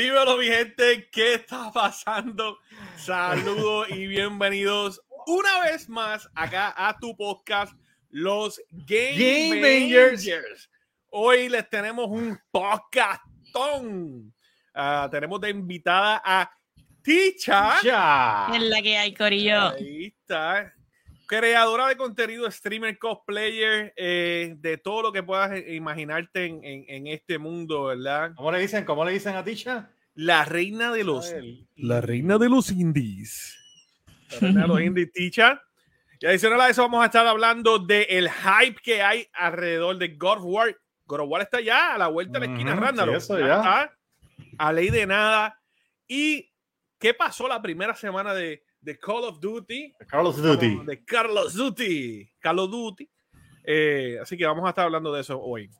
Dímelo, mi gente, ¿qué está pasando? Saludos y bienvenidos una vez más acá a tu podcast, Los Game, Rangers. Hoy les tenemos un podcastón. Uh, tenemos de invitada a Ticha. Es la que hay, Corillo. Ahí está creadora de contenido, streamer, cosplayer, eh, de todo lo que puedas imaginarte en, en, en, este mundo, ¿verdad? ¿Cómo le dicen? ¿Cómo le dicen a Tisha? La reina de los La reina de los indies. La reina de los indies, Tisha. Y adicional a eso vamos a estar hablando del el hype que hay alrededor de God of War. God of War está ya a la vuelta de la esquina, uh eso ya. Está a ley de nada. ¿Y qué pasó la primera semana de, de Call of Duty. De Carlos Duty. De Carlos Duty. Carlos Duty. Eh, así que vamos a estar hablando de eso hoy.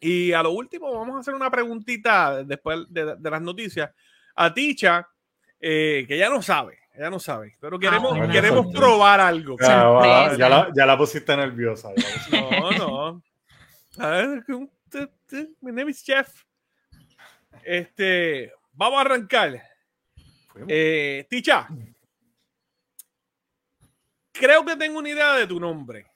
Y a lo último, vamos a hacer una preguntita después de, las noticias a Ticha, eh, que ya no sabe, ya no sabe, pero queremos, ah, queremos probar algo. Ya, la, ya, la, pusiste nerviosa. No, no. A ver, mi name is Jeff. Este, vamos a arrancar. Eh, Ticha, creo que tengo una idea de tu nombre.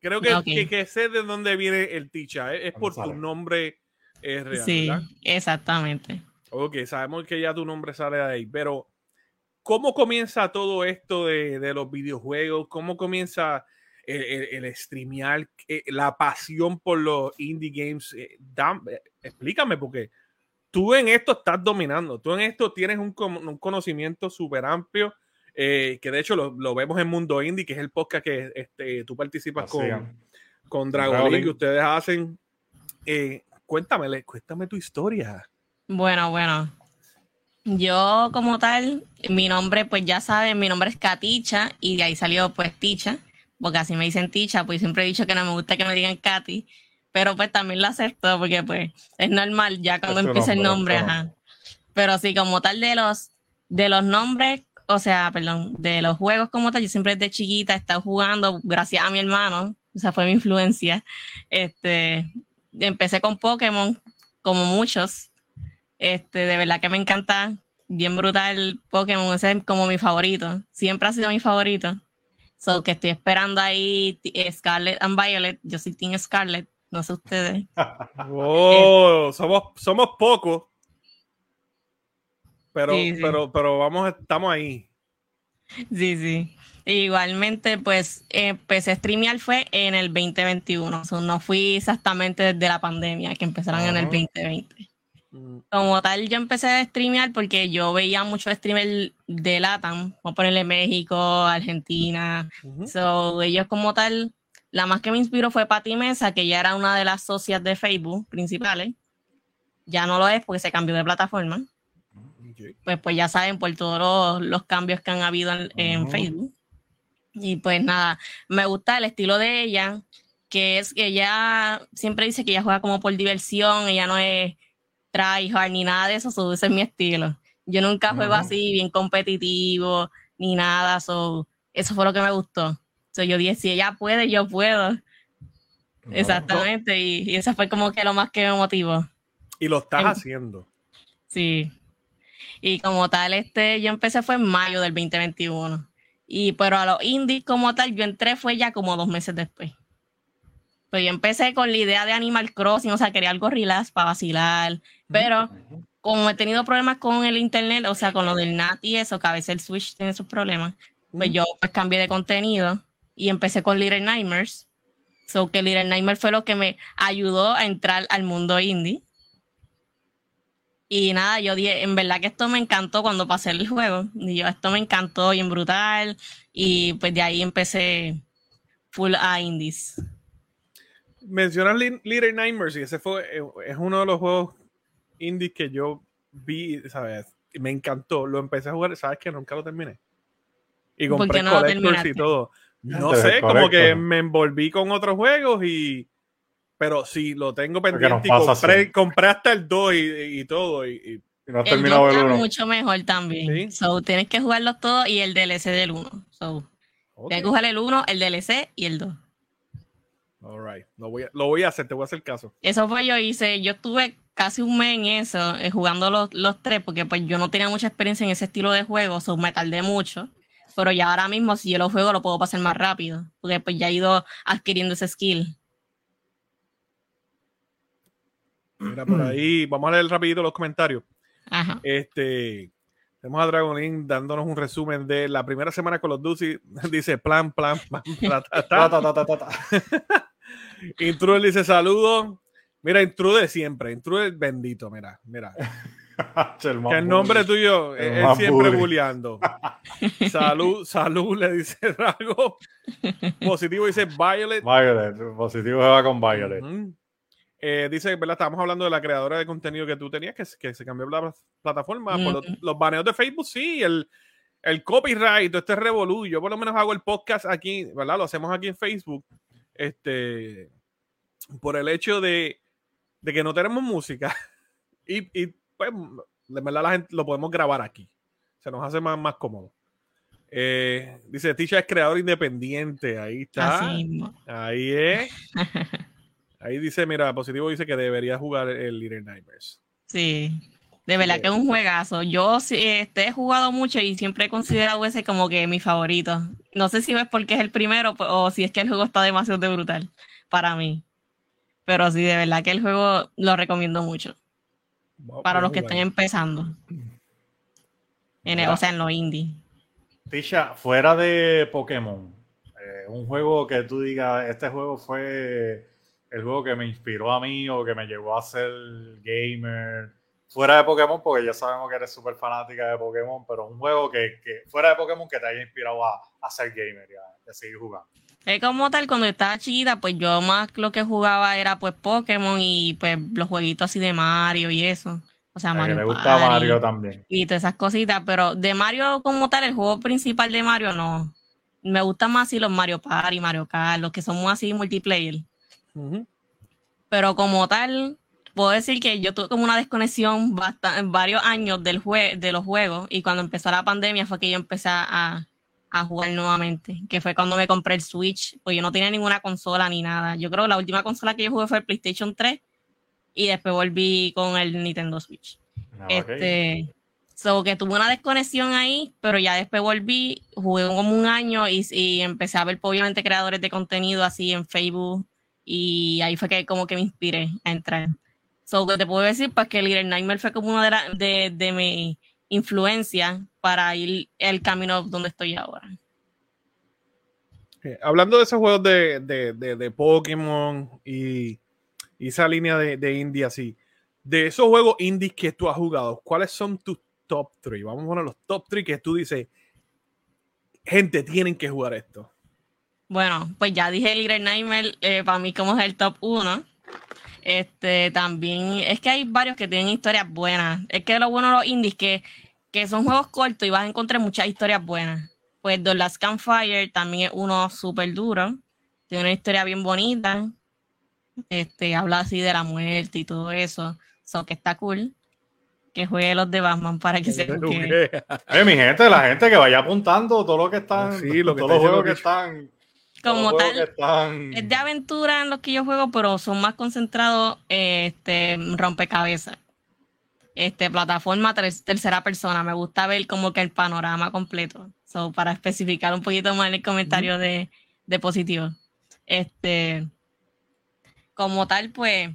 Creo que, que, sé de dónde viene el Ticha. Es, por tu nombre es real. Sí, exactamente. Ok, sabemos que ya tu nombre sale de ahí, pero ¿cómo comienza todo esto de, los videojuegos? ¿Cómo comienza el, el, streamear, eh, la pasión por los indie games? Eh, eh, explícame, porque tú en esto estás dominando, tú en esto tienes un, un conocimiento súper amplio eh, que de hecho lo, vemos en Mundo Indie, que es el podcast que este, tú participas con, con Dragon League que ustedes hacen. Eh, cuéntame, cuéntame tu historia. Bueno, bueno. Yo como tal, mi nombre, pues ya saben, mi nombre es Katicha y de ahí salió pues Ticha, porque así me dicen Ticha, pues siempre he dicho que no me gusta que me digan Katy, pero pues también lo acepto porque pues es normal ya cuando empieza el nombre, ajá. Pero sí, como tal de los, de los nombres, o sea, perdón, de los juegos como tal, yo siempre desde chiquita he estado jugando, gracias a mi hermano, o sea, fue mi influencia. Este, empecé con Pokémon, como muchos. Este, de verdad que me encanta, bien brutal Pokémon, ese es como mi favorito, siempre ha sido mi favorito. So que estoy esperando ahí Scarlet and Violet, yo soy Team Scarlet, no sé ustedes. oh, somos, somos pocos. Pero, pero, pero vamos, estamos ahí. Sí, sí. Igualmente, pues empecé a streamear fue en el 2021. no fui exactamente desde la pandemia, que empezaron en el 2020. Mm. Como tal, yo empecé a streamear porque yo veía muchos streamers de LATAM, vamos a ponerle México, Argentina. so, ellos como tal, la más que me inspiró fue Pati Mesa, que ya era una de las socias de Facebook principales. Ya no lo es porque se cambió de plataforma. Pues, pues ya saben por todos los, cambios que han habido en, Facebook. Y pues nada, me gusta el estilo de ella, que es que ella siempre dice que ella juega como por diversión, ella no es tryhard ni nada de eso, ese es mi estilo. Yo nunca juego así, bien competitivo, ni nada, eso fue lo que me gustó. yo dije, si ella puede, yo puedo. Exactamente, y, y, eso fue como que lo más que me motivó. Y lo estás haciendo. Sí. Y como tal, este, yo empecé fue en mayo del 2021. Y pero a los indies como tal, yo entré fue ya como dos meses después. Pues yo empecé con la idea de Animal Crossing, o sea, quería algo relax para vacilar, pero como he tenido problemas con el internet, o sea, con lo del NAT y eso, que a veces el Switch tiene sus problemas, pues yo pues cambié de contenido y empecé con Little Nightmares. So que Little Nightmares fue lo que me ayudó a entrar al mundo indie. Y nada, yo dije, en verdad que esto me encantó cuando pasé el juego. Y yo, esto me encantó bien brutal. Y pues de ahí empecé full a indies. Mencionas Little Nightmares y ese fue, eh, es uno de los juegos indies que yo vi, ¿sabes? Me encantó. Lo empecé a jugar, ¿sabes que Nunca lo terminé. Y compré no collectors y todo. No sé, como que me envolví con otros juegos y pero si lo tengo pendiente y compré, compré, hasta el 2 y, todo. Y, no has terminado el 1. mucho mejor también. So, tienes que jugarlos todos y el DLC del 1. So, Tienes que jugar el 1, el DLC y el 2. Alright, lo voy, a, lo voy a hacer, te voy a hacer caso. Eso fue yo hice, yo estuve casi un mes en eso, eh, jugando los, los, tres, porque pues yo no tenía mucha experiencia en ese estilo de juego, so me tardé mucho. Pero ya ahora mismo, si yo lo juego, lo puedo pasar más rápido, porque pues ya he ido adquiriendo ese skill. Mira por ahí, vamos a leer rapidito los comentarios. Ajá. Este, tenemos a Dragonin dándonos un resumen de la primera semana con los Ducey. Dice plan, plan, plan, Intruder dice saludos. Mira, Intruder siempre. Intruder bendito, mira, mira. que el nombre tuyo es siempre bulleando. salud, salud, le dice Drago. Positivo dice Violet. Violet, positivo se va con Violet. Eh, dice, ¿verdad? Estábamos hablando de la creadora de contenido que tú tenías, que, que se cambió la plataforma. Por los, baneos de Facebook, sí, el, el copyright, este revolú. Yo por lo menos hago el podcast aquí, ¿verdad? Lo hacemos aquí en Facebook. Este, por el hecho de, de que no tenemos música. y, y, pues, de verdad la gente lo podemos grabar aquí. Se nos hace más, más cómodo. Eh, dice, Tisha es creador independiente. Ahí está. Ahí es. Ahí dice, mira, positivo dice que debería jugar el Little Nightmares. Sí, de verdad que es un juegazo. Yo sí, este, he jugado mucho y siempre he considerado ese como que mi favorito. No sé si es porque es el primero o si es que el juego está demasiado de brutal para mí. Pero sí, de verdad que el juego lo recomiendo mucho. para los que estén empezando. En o sea, en los indie. Tisha, fuera de Pokémon, eh, un juego que tú digas, este juego fue el juego que me inspiró a mí o que me llevó a ser gamer. Fuera de Pokémon, porque ya sabemos que eres súper fanática de Pokémon, pero un juego que, que, fuera de Pokémon que te haya inspirado a, a ser gamer y a, seguir jugando. Es como tal, cuando estaba chiquita, pues yo más lo que jugaba era pues Pokémon y pues los jueguitos así de Mario y eso. O sea, Mario. me gusta Mario también. Y todas esas cositas, pero de Mario como tal, el juego principal de Mario no. Me gustan más así los Mario Party, Mario Kart, los que son así multiplayer. Pero como tal, puedo decir que yo tuve como una desconexión bastante, varios años del jue de los juegos y cuando empezó la pandemia fue que yo empecé a, a, jugar nuevamente, que fue cuando me compré el Switch, pues yo no tenía ninguna consola ni nada. Yo creo que la última consola que yo jugué fue el PlayStation 3 y después volví con el Nintendo Switch. Ah, este, so que tuve una desconexión ahí, pero ya después volví, jugué como un año y, y empecé a ver obviamente creadores de contenido así en Facebook y ahí fue que como que me inspiré a entrar. So, te puedo decir pues que Little Nightmare fue como una de, de, de mi influencia para ir el camino donde estoy ahora. Eh, hablando de esos juegos de, de, de Pokémon y, y, esa línea de, indie así, de esos juegos indies que tú has jugado, ¿cuáles son tus top 3? Vamos a poner los top 3 que tú dices, gente, tienen que jugar esto. Bueno, pues ya dije Little Nightmare, eh, para mí como es el top 1. Este, también, es que hay varios que tienen historias buenas. Es que lo bueno de los indies que, que son juegos cortos y vas a encontrar muchas historias buenas. Pues The Last Campfire también es uno súper duro. Tiene una historia bien bonita. Este, habla así de la muerte y todo eso. So que está cool. Que juegue los de Batman para que se Eh, mi gente, la gente que vaya apuntando todo lo que están, sí, lo que todos los juegos que están como tal. Es de aventura en los que yo juego, pero son más concentrados este, rompecabezas. Este, plataforma tercera persona. Me gusta ver como que el panorama completo. So, para especificar un poquito más el comentario de, de positivo. Este, como tal, pues,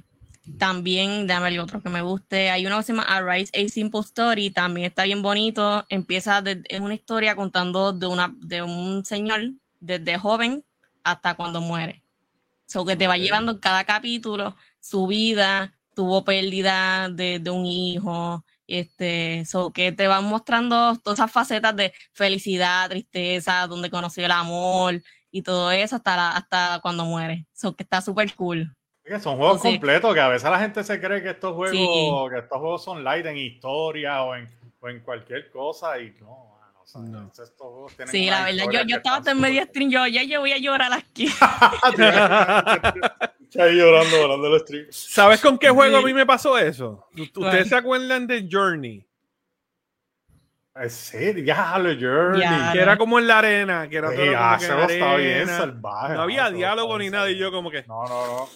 también, déjame ver otro que me guste. Hay uno que se llama Arise a Simple Story, también está bien bonito. Empieza, de, es una historia contando de, una, de un señor desde joven hasta cuando muere. So que te va llevando en cada capítulo su vida, tuvo pérdida de, un hijo, este, so que te van mostrando todas esas facetas de felicidad, tristeza, donde conoció el amor y todo eso hasta, hasta cuando muere. So que está súper cool. son juegos completos que a veces la gente se cree que estos juegos, que estos juegos son light en historia o en, o en cualquier cosa y no, sí, la verdad, yo, yo estaba en medio stream, yo ya yo voy a llorar aquí. ahí llorando, llorando el stream. ¿Sabes con qué juego a mí me pasó eso? ¿Ustedes se acuerdan de Journey? Sí, ya lo Journey. que era como en la arena, que era todo ya, que estaba bien salvaje. No había diálogo ni nada, y yo como que. No, no, no.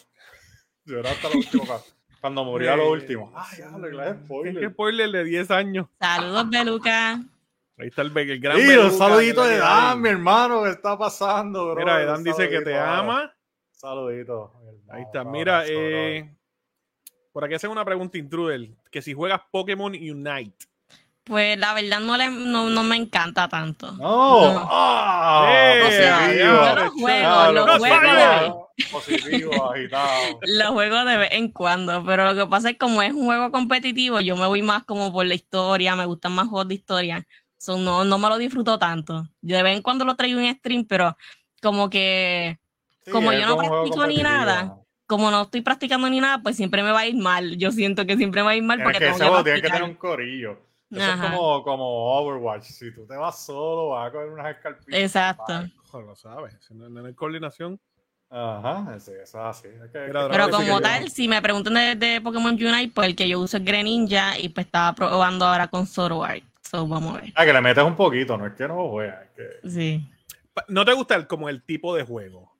Yo era hasta la última Cuando murió a lo último. Ay, ya, le spoiler. ¿Qué spoiler de 10 años? Saludos, Beluca. Ahí está el, el gran. Sí, un saludito de Dan, mi hermano, ¿qué está pasando, bro? Mira, Dan dice que te ama. Saludito. Ahí está. Mira, eh, por aquí hacen una pregunta intruder, que si juegas Pokémon Unite. Pues la verdad no, le, no, no me encanta tanto. No. no. Oh, o sea, yo los juego, los juego Positivo, agitado. Los juego de vez en cuando, pero lo que pasa es como es un juego competitivo, yo me voy más como por la historia, me gustan más juegos de historia. So, no, no me lo disfruto tanto. Yo de vez en cuando lo traigo en stream, pero como que como yo no practico ni nada, como no estoy practicando ni nada, pues siempre me va a ir mal. Yo siento que siempre me va a ir mal porque que tengo que tiene que tener un corillo. Eso es como, como Overwatch. Si tú te vas solo, vas a coger unas escarpitas. Exacto. lo sabes. Si no, hay coordinación. Ajá, sí, eso es así. Pero como tal, si me preguntan de, de, Pokémon Unite, pues el que yo uso es Greninja y pues estaba probando ahora con Zoroark. So, vamos a ver. Ah, que le metes un poquito, no es que no juegas. Que... Sí. ¿No te gusta el, como el tipo de juego?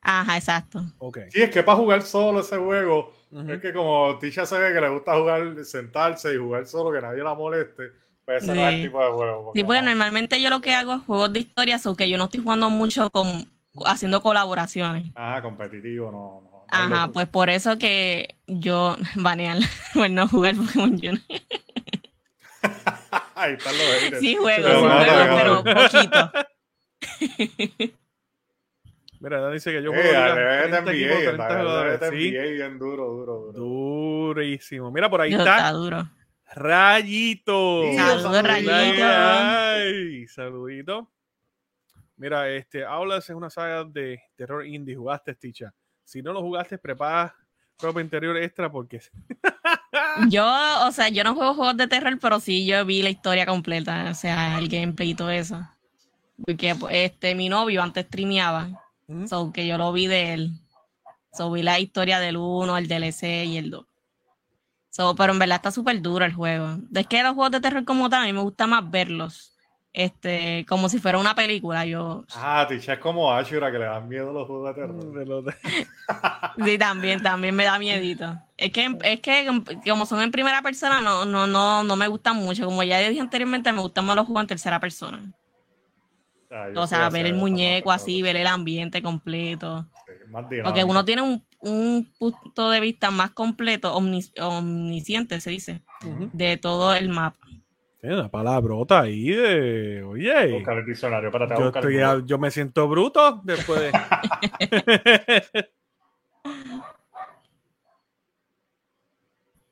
Ajá, exacto. Okay. Sí, es que para jugar solo ese juego, es que como Tisha se ve que le gusta jugar, sentarse y jugar solo, que nadie la moleste, pues ese no es el tipo de juego. Sí, porque normalmente yo lo que hago es juegos de historia, o que yo no estoy jugando mucho con haciendo colaboraciones. Ajá, competitivo, no. no, Ajá, pues por eso que yo, banear, pues no jugar Pokémon Junior. Ahí están los haters. Sí, juego, sí, juego, pero poquito. Mira, dice que yo juego eh, 30 equipos, 30 jugadores. Sí. bien duro, duro, duro. Durísimo. Mira, por ahí no, está. está duro. Rayito. Saludos, Rayito. Ay, saludito. Mira, este, Aulas es una saga de terror indie. ¿Jugaste, Ticha? Si no lo jugaste, prepara ropa interior extra porque... yo, o sea, yo no juego juegos de terror, pero sí yo vi la historia completa, o sea, el gameplay y todo eso. Porque este, mi novio antes streameaba So que yo lo vi de él. So vi la historia del 1, el DLC y el 2. So, pero en verdad está súper duro el juego. Es que los juegos de terror como tal, a mí me gusta más verlos. Este, como si fuera una película. Yo. Ah, Ticha es como Ashura que le dan miedo los juegos de terror. sí, también, también me da miedito. Es que, es que como son en primera persona, no, no, no, no me gustan mucho. Como ya dije anteriormente, me gustan más los juegos en tercera persona. Ah, o sea, ver el muñeco así, ver el ambiente completo. Porque uno tiene un, un, punto de vista más completo, omnisciente, se dice, de todo el mapa. Tiene una palabrota ahí de. Oye. Buscar el diccionario para yo, estoy, yo me siento bruto después de.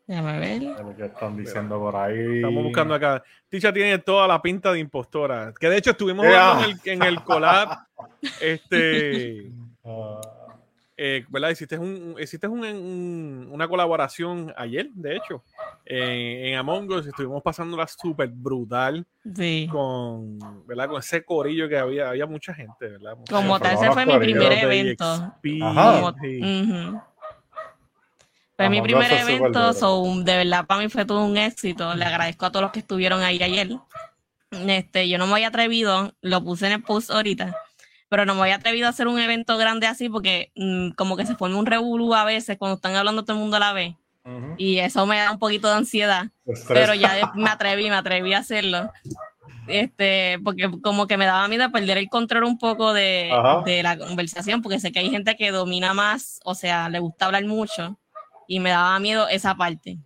Déjame ver. que están diciendo por ahí. Estamos buscando acá. Ticha tiene toda la pinta de impostora. Que de hecho estuvimos hablando en el, en el collab. este. Ah. Eh, ¿Verdad? Hiciste, un, hiciste un, una colaboración ayer, de hecho, en Among Us. Estuvimos pasándola súper brutal. Sí. Con, ¿verdad? con ese corillo que había. Había mucha gente, ¿verdad? Como tal, ese fue mi primer evento. Ajá. Fue mi primer evento, so, de verdad para mí fue todo un éxito. Le agradezco a todos los que estuvieron ahí ayer. Este, yo no me había atrevido, lo puse en el post ahorita, pero no me había atrevido a hacer un evento grande así porque mm, como que se forma un revolú a veces cuando están hablando todo el mundo a la vez. Y eso me da un poquito de ansiedad. Pero ya me atreví, me atreví a hacerlo. Este, porque como que me daba miedo perder el control un poco de, de la conversación, porque sé que hay gente que domina más, o sea, le gusta hablar mucho y me daba miedo esa parte.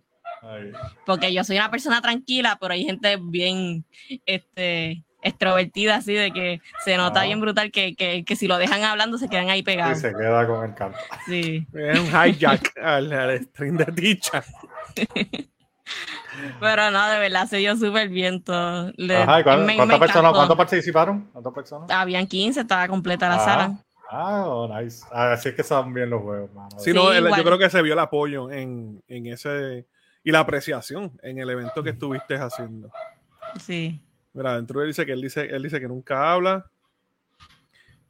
Porque yo soy una persona tranquila, pero hay gente bien este, extrovertida, así de que se nota bien brutal que, que, que, si lo dejan hablando se quedan ahí pegados. Y se queda con el canto. Sí. Es un hijack al, al stream de dicha. Pero no, de verdad se dio súper bien todo. Ajá, ¿cuántas, personas, ¿Cuántos participaron? ¿Cuántas personas? Habían 15, estaba completa la ah. sala. Ah, oh, nice. Ah, así es que son bien los juegos, Sí, no, yo creo que se vio el apoyo en, en, ese y la apreciación en el evento que estuviste haciendo. Sí. Mira, dentro él dice que él dice, él dice que nunca habla.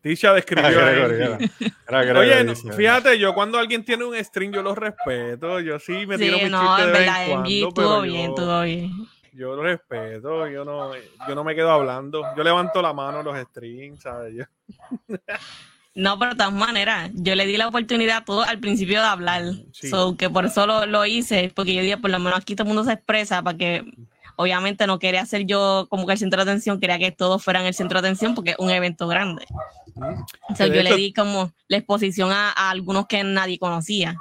Tisha describió Oye, fíjate, yo cuando alguien tiene un stream, yo lo respeto. Yo sí me tiro mi no, chiste de vez en cuando, estuvo bien, estuvo bien. Yo lo respeto, yo no, yo no me quedo hablando. Yo levanto la mano en los streams, ¿sabes? Yo... No, pero de todas maneras, yo le di la oportunidad a todos al principio de hablar. que por eso lo, lo, hice, porque yo dije, por lo menos aquí todo el mundo se expresa para que obviamente no quería ser yo como que el centro de atención, quería que todos fueran el centro de atención porque es un evento grande. Entonces yo le di como la exposición a, algunos que nadie conocía.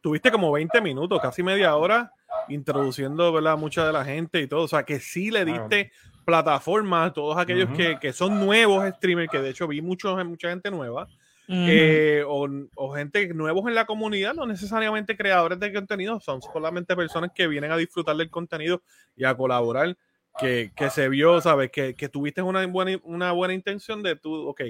Tuviste como 20 minutos, casi media hora, introduciendo ¿verdad? mucha de la gente y todo. O sea, que sí le diste plataforma a todos aquellos que, que, son nuevos streamers, que de hecho vi muchos, mucha gente nueva. Eh, o, o, gente nuevos en la comunidad, no necesariamente creadores de contenido, son solamente personas que vienen a disfrutar del contenido y a colaborar, que, que se vio, ¿sabes? Que, que, tuviste una buena, una buena intención de tú, ok,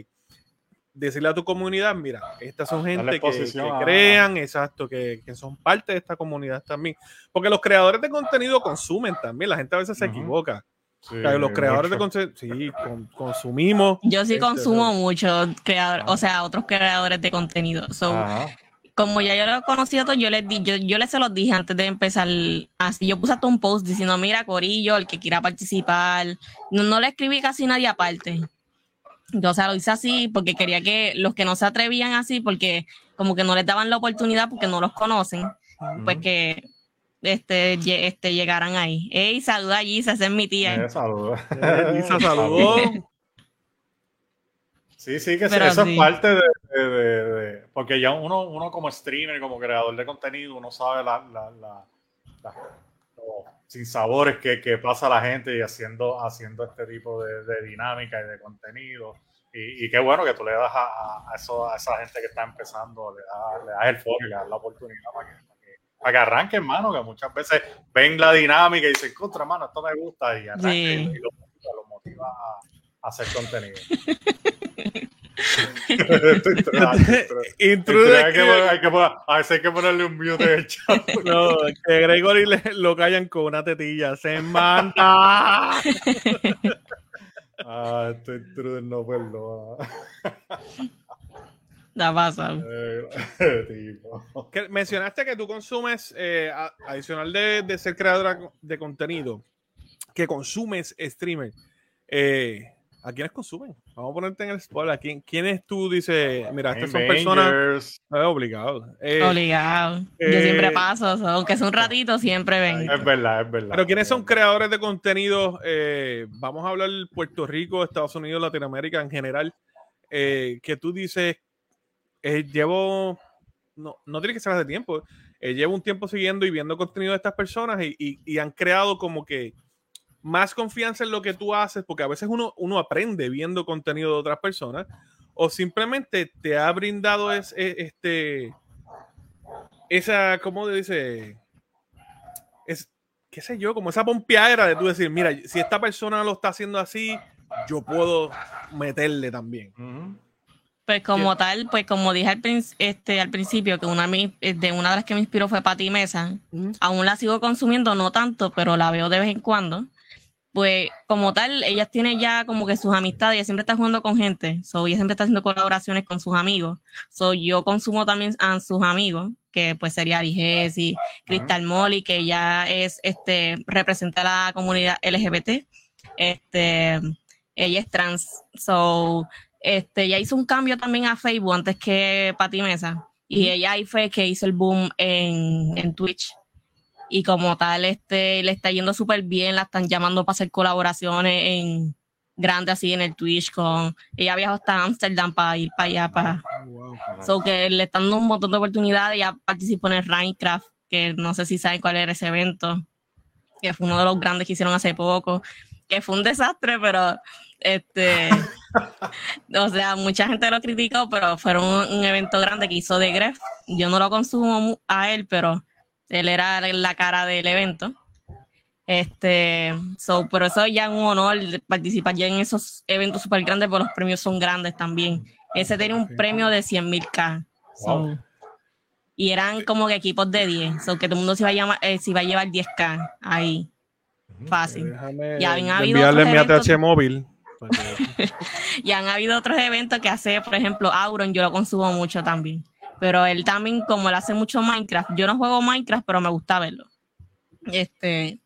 decirle a tu comunidad, mira, estas son gente que, crean, exacto, que, que, son parte de esta comunidad también. Porque los creadores de contenido consumen también, la gente a veces se equivoca los creadores de contenido, sí, consumimos. Yo sí este, consumo mucho, creador, o sea, otros creadores de contenido. como ya yo lo he conocido, yo les di, yo, yo les se los dije antes de empezar. Así, yo puse hasta un post diciendo, mira, Corillo, el que quiera participar. No, le escribí casi nadie aparte. Yo, o sea, lo hice así porque quería que los que no se atrevían así, porque como que no les daban la oportunidad porque no los conocen, pues que este, este, llegaran ahí. Ey, saluda a Gisa, esa es mi tía. Eh, saluda. Gisa saludó. Sí, sí, que eso es parte de, de, Porque ya uno, uno como streamer, como creador de contenido, uno sabe la, la, la, los sinsabores que, que, pasa la gente y haciendo, haciendo este tipo de, dinámica y de contenido. Y, y, qué bueno que tú le das a, a, eso, a esa gente que está empezando, le das, le das el foro y le das la oportunidad para que para que arranque, hermano, que muchas veces ven la dinámica y dicen, contra, hermano, esto me gusta y arranque y lo motiva, a, hacer contenido. Intrude hay, que, hay, que, a veces hay que ponerle un mute de chat. No, que Gregory le, lo callan con una tetilla. ¡Se manda! ah, este intruder no perdona. La pasa. mencionaste que tú consumes, eh, adicional de, ser creadora de contenido, que consumes streamer. Eh, ¿A quiénes consumen? Vamos a ponerte en el spoiler. ¿Quién, ¿Quiénes tú dices? Mira, estas son personas. obligados. Eh, obligado. Yo siempre paso, aunque es un ratito, siempre ven. Es verdad, es verdad. Pero ¿quiénes son creadores de contenido? vamos a hablar Puerto Rico, Estados Unidos, Latinoamérica en general. que tú dices eh, llevo, no, no tiene que ser hace tiempo, eh, llevo un tiempo siguiendo y viendo contenido de estas personas y, han creado como que más confianza en lo que tú haces, porque a veces uno, uno aprende viendo contenido de otras personas, o simplemente te ha brindado es, e, este, esa, ¿cómo dice? Es, qué sé yo, como esa pompeadera de tú decir, mira, si esta persona lo está haciendo así, yo puedo meterle también. Pues como tal, pues como dije al, este, al principio, que una eh, de una de las que me inspiró fue Pati Mesa, aún la sigo consumiendo, no tanto, pero la veo de vez en cuando. Pues como tal, ella tiene ya como que sus amistades, ella siempre está jugando con gente, so, ella siempre está haciendo colaboraciones con sus amigos. So, yo consumo también a sus amigos, que pues sería Ari y Crystal Molly, que ya es, este, representa a la comunidad LGBT. Este, ella es trans, so este, ella hizo un cambio también a Facebook antes que Pati Mesa. Y ella ahí fue que hizo el boom en, en Twitch. Y como tal, este, le está yendo súper bien, la están llamando para hacer colaboraciones en grandes así en el Twitch con ella viajó hasta Amsterdam para ir para allá para so que le están dando un montón de oportunidades ella participó en el Minecraft que no sé si saben cuál era ese evento que fue uno de los grandes que hicieron hace poco que fue un desastre pero este, o sea, mucha gente lo criticó, pero fue un, evento grande que hizo de Gref. Yo no lo consumo a él, pero él era la cara del evento. Este, so, pero eso ya es un honor participar ya en esos eventos súper grandes, porque los premios son grandes también. Ese tenía un premio de 100 mil K. y eran como que equipos de 10, so que todo el mundo se iba a, llamar, eh, se iba a llevar 10K ahí. Fácil. ya habían habido mi ATH móvil. y han habido otros eventos que hace, por ejemplo, Auron, yo lo consumo mucho también. Pero él también, como él hace mucho Minecraft, yo no juego Minecraft, pero me gusta verlo. Este,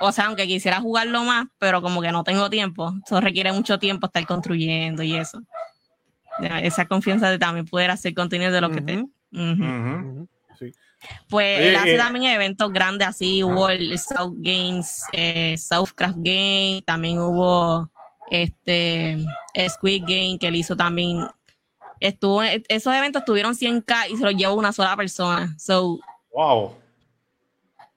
o sea, aunque quisiera jugarlo más, pero como que no tengo tiempo. Eso requiere mucho tiempo estar construyendo y eso. esa confianza de también poder hacer contenido de lo que te... Pues él hace también eventos grandes así, hubo el South Games, eh, Southcraft Game, también hubo este Squid Game que él hizo también. Estuvo, esos eventos tuvieron 100k y se los llevó una sola persona. So, wow.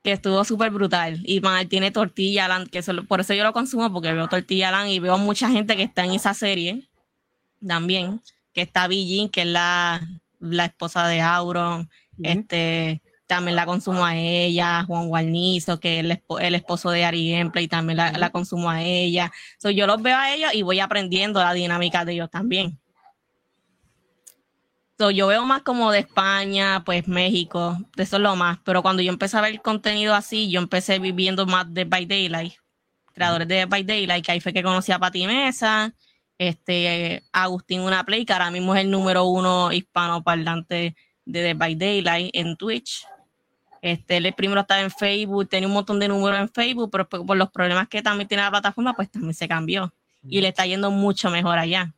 Que estuvo súper brutal. Y tiene Tortilla Land, que por eso yo lo consumo, porque veo Tortilla Land y veo mucha gente que está en esa serie también. Que está Bijin, que es la, la esposa de Auron. Este también la consumo a ella, Juan Guarnizo, que es el, esposo de Ari Gameplay, también la, consumo a ella. So, yo los veo a ellos y voy aprendiendo la dinámica de ellos también. So, yo veo más como de España, pues México, de eso es lo más. Pero cuando yo empecé a ver el contenido así, yo empecé viviendo más de By Daylight, creadores de By Daylight, que ahí fue que conocí a Pati Mesa, este, Agustín Una Play, que ahora mismo es el número uno hispano parlante de The By Daylight en Twitch. Este, él primero estaba en Facebook, tenía un montón de números en Facebook, pero por los problemas que también tiene la plataforma, pues también se cambió y le está yendo mucho mejor allá.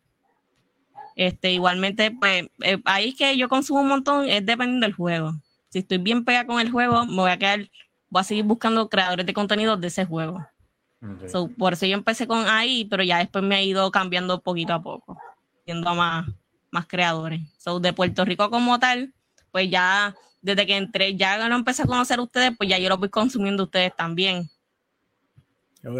Este, igualmente, pues eh, ahí que yo consumo un montón es dependiendo del juego. Si estoy bien pegada con el juego, me voy a quedar, voy a seguir buscando creadores de contenido de ese juego. por eso yo empecé con ahí, pero ya después me ha ido cambiando poquito a poco, siendo más, más creadores. So, de Puerto Rico como tal, pues ya desde que entré, ya no empecé a conocer a ustedes, pues ya yo lo voy consumiendo ustedes también.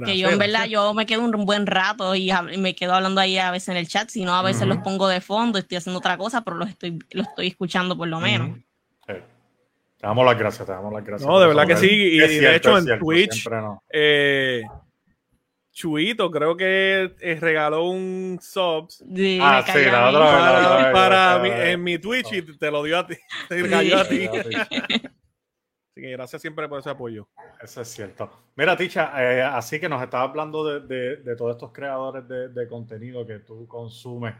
que yo en verdad yo me quedo un buen rato y, me quedo hablando ahí a veces en el chat, si no a veces los pongo de fondo, estoy haciendo otra cosa, pero los estoy, los estoy escuchando por lo menos. Te damos las gracias, te damos las gracias. No, de verdad que sí, y, de hecho en Twitch, eh, Chuito creo que eh, regaló un subs ah, sí, la otra para, en mi Twitch y te lo dio a ti. Te a ti. Así que gracias siempre por ese apoyo. Eso es cierto. Mira, Ticha, eh, así que nos estaba hablando de, de, todos estos creadores de, de, contenido que tú consumes.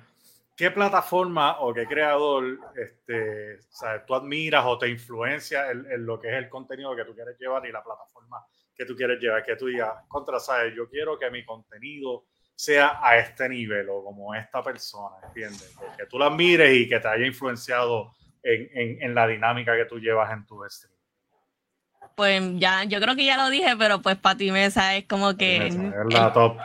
¿Qué plataforma o qué creador este, tú admiras o te influencia en, en, lo que es el contenido que tú quieres llevar y la plataforma que tú quieres llevar, que tú digas, contra, ¿sabes? Yo quiero que mi contenido sea a este nivel o como esta persona, ¿entiendes? Que, tú la mires y que te haya influenciado en, en, la dinámica que tú llevas en tu stream. Pues ya, yo creo que ya lo dije, pero pues para ti Mesa es como que... es la top.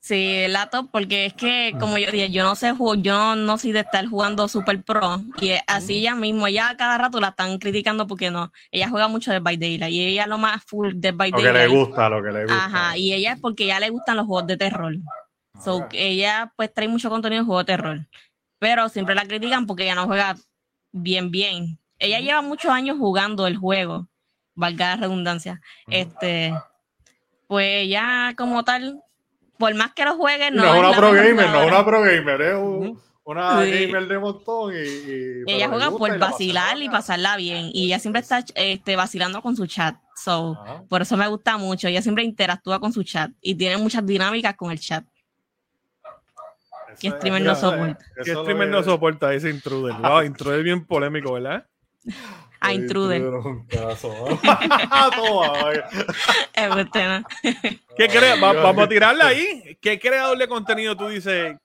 Sí, la top, porque es que, como yo dije, yo no sé, yo no, soy de estar jugando super pro. Y así ella mismo, ella cada rato la están criticando porque no. Ella juega mucho de by Daylight y ella lo más full de by Daylight. Lo que le gusta, lo que le gusta. Ajá, y ella es porque ya le gustan los juegos de terror. So, ella pues trae mucho contenido de juegos de terror. Pero siempre la critican porque ella no juega bien, bien. Ella lleva muchos años jugando el juego, valga la redundancia. Este, pues ella como tal por más que lo juegue, no, no es una pro gamer, no es una pro gamer, es una gamer de montón. Y, ella juega por vacilar y pasarla bien. Y ella siempre está este, vacilando con su chat. So, por eso me gusta mucho. Ella siempre interactúa con su chat y tiene muchas dinámicas con el chat. Que streamer no soporta. Que streamer no soporta ese intruder. Wow, intruder bien polémico, ¿verdad? A Intruder. ¿Qué vamos a tirarla ahí. ¿Qué creador de contenido tú dices?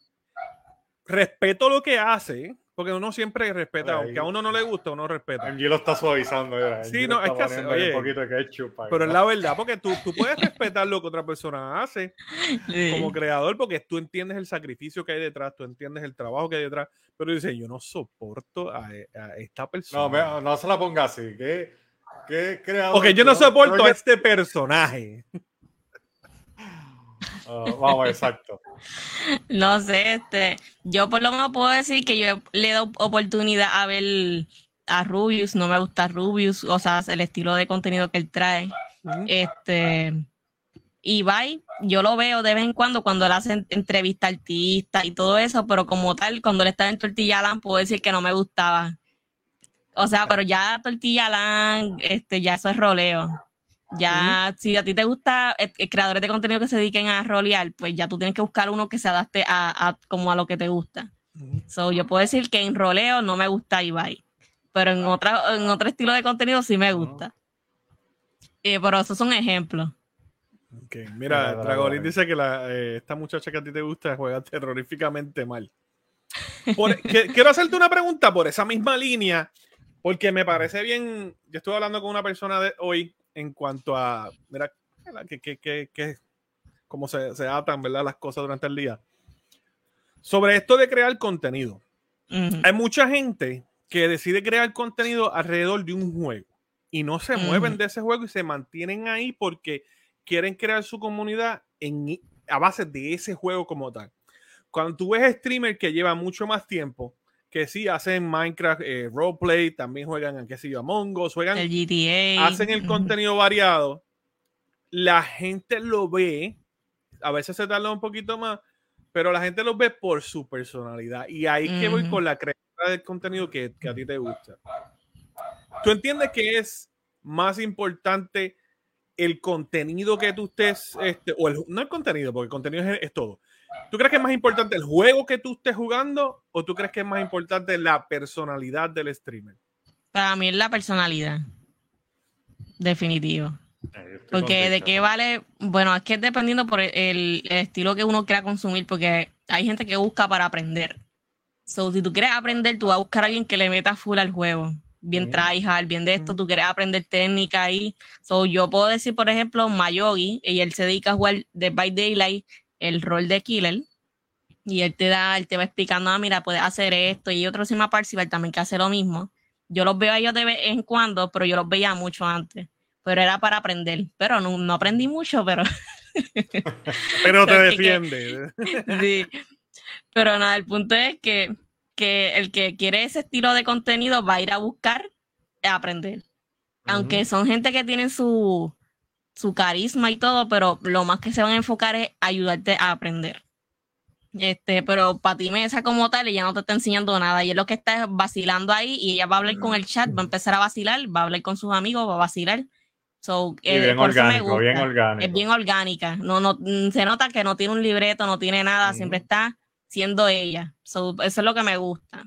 Respeto lo que hace, porque uno siempre respeta, aunque a uno no le gusta, uno respeta. MG lo está suavizando. Sí, no, es que hace, oye, un poquito de ketchup pero es la verdad, porque tú, tú puedes respetar lo que otra persona hace como creador, porque tú entiendes el sacrificio que hay detrás, tú entiendes el trabajo que hay detrás, pero dice, yo no soporto a, esta persona. No, no se la ponga así. ¿Qué, qué creador? Porque yo no soporto a este personaje. Ah, vamos, exacto. No sé, este, yo por lo menos puedo decir que yo le doy oportunidad a ver a Rubius, no me gusta Rubius, o sea, el estilo de contenido que él trae. Este, y bye, yo lo veo de vez en cuando cuando él hace entrevista artista y todo eso, pero como tal, cuando él estaba en Tortilla Land, puedo decir que no me gustaba. O sea, pero ya Tortilla Land, este, ya eso es roleo. Ya, si a ti te gusta eh, eh, creadores de contenido que se dediquen a rolear, pues ya tú tienes que buscar uno que se adapte a, como a lo que te gusta. So, yo puedo decir que en roleo no me gusta Ibai, pero en, otra, en otro estilo de contenido sí me gusta. Eh, pero esos son ejemplos. Okay. Mira, Dragolín dice que la, esta muchacha que a ti te gusta juega terroríficamente mal. quiero hacerte una pregunta por esa misma línea, porque me parece bien. Yo estuve hablando con una persona de hoy en cuanto a. Mira, que, que, que, que cómo se, se atan ¿verdad? las cosas durante el día. Sobre esto de crear contenido. Hay mucha gente que decide crear contenido alrededor de un juego y no se mueven de ese juego y se mantienen ahí porque quieren crear su comunidad en, a base de ese juego como tal. Cuando tú ves streamers que llevan mucho más tiempo, que sí hacen Minecraft eh, roleplay, también juegan, qué sé yo, Among Us, juegan, el GTA. hacen el contenido variado, la gente lo ve, a veces se tarda un poquito más, pero la gente lo ve por su personalidad. Y ahí que voy con la creación del contenido que, que, a ti te gusta. ¿Tú entiendes que es más importante el contenido que tú estés, este, o el, no el contenido, porque el contenido es, todo. ¿Tú crees que es más importante el juego que tú estés jugando o tú crees que es más importante la personalidad del streamer? Para mí es la personalidad. Definitivo. Porque de qué vale, bueno, es que dependiendo por el, estilo que uno quiera consumir, porque hay gente que busca para aprender. So, si tú quieres aprender, tú vas a buscar a alguien que le meta full al juego. Bien tryhard, bien de esto, tú quieres aprender técnica ahí. So, yo puedo decir, por ejemplo, Mayogi, y él se dedica a jugar de by Daylight el rol de killer. Y él te da, él te va explicando, ah, mira, puedes hacer esto. Y otro Sima Parcival también que hace lo mismo. Yo los veo a ellos de vez en cuando, pero yo los veía mucho antes. Pero era para aprender. Pero no, no aprendí mucho, pero. pero te defiende. sí. Pero nada, el punto es que, el que quiere ese estilo de contenido va a ir a buscar aprender. Aunque son gente que tienen su, su carisma y todo, pero lo más que se van a enfocar es ayudarte a aprender. Este, pero para ti Mesa como tal, ella no te está enseñando nada. Y es lo que está vacilando ahí y ella va a hablar con el chat, va a empezar a vacilar, va a hablar con sus amigos, va a vacilar. So, eh, bien orgánico, bien orgánico. Es bien orgánica. No, no, se nota que no tiene un libreto, no tiene nada, siempre está siendo ella. eso es lo que me gusta.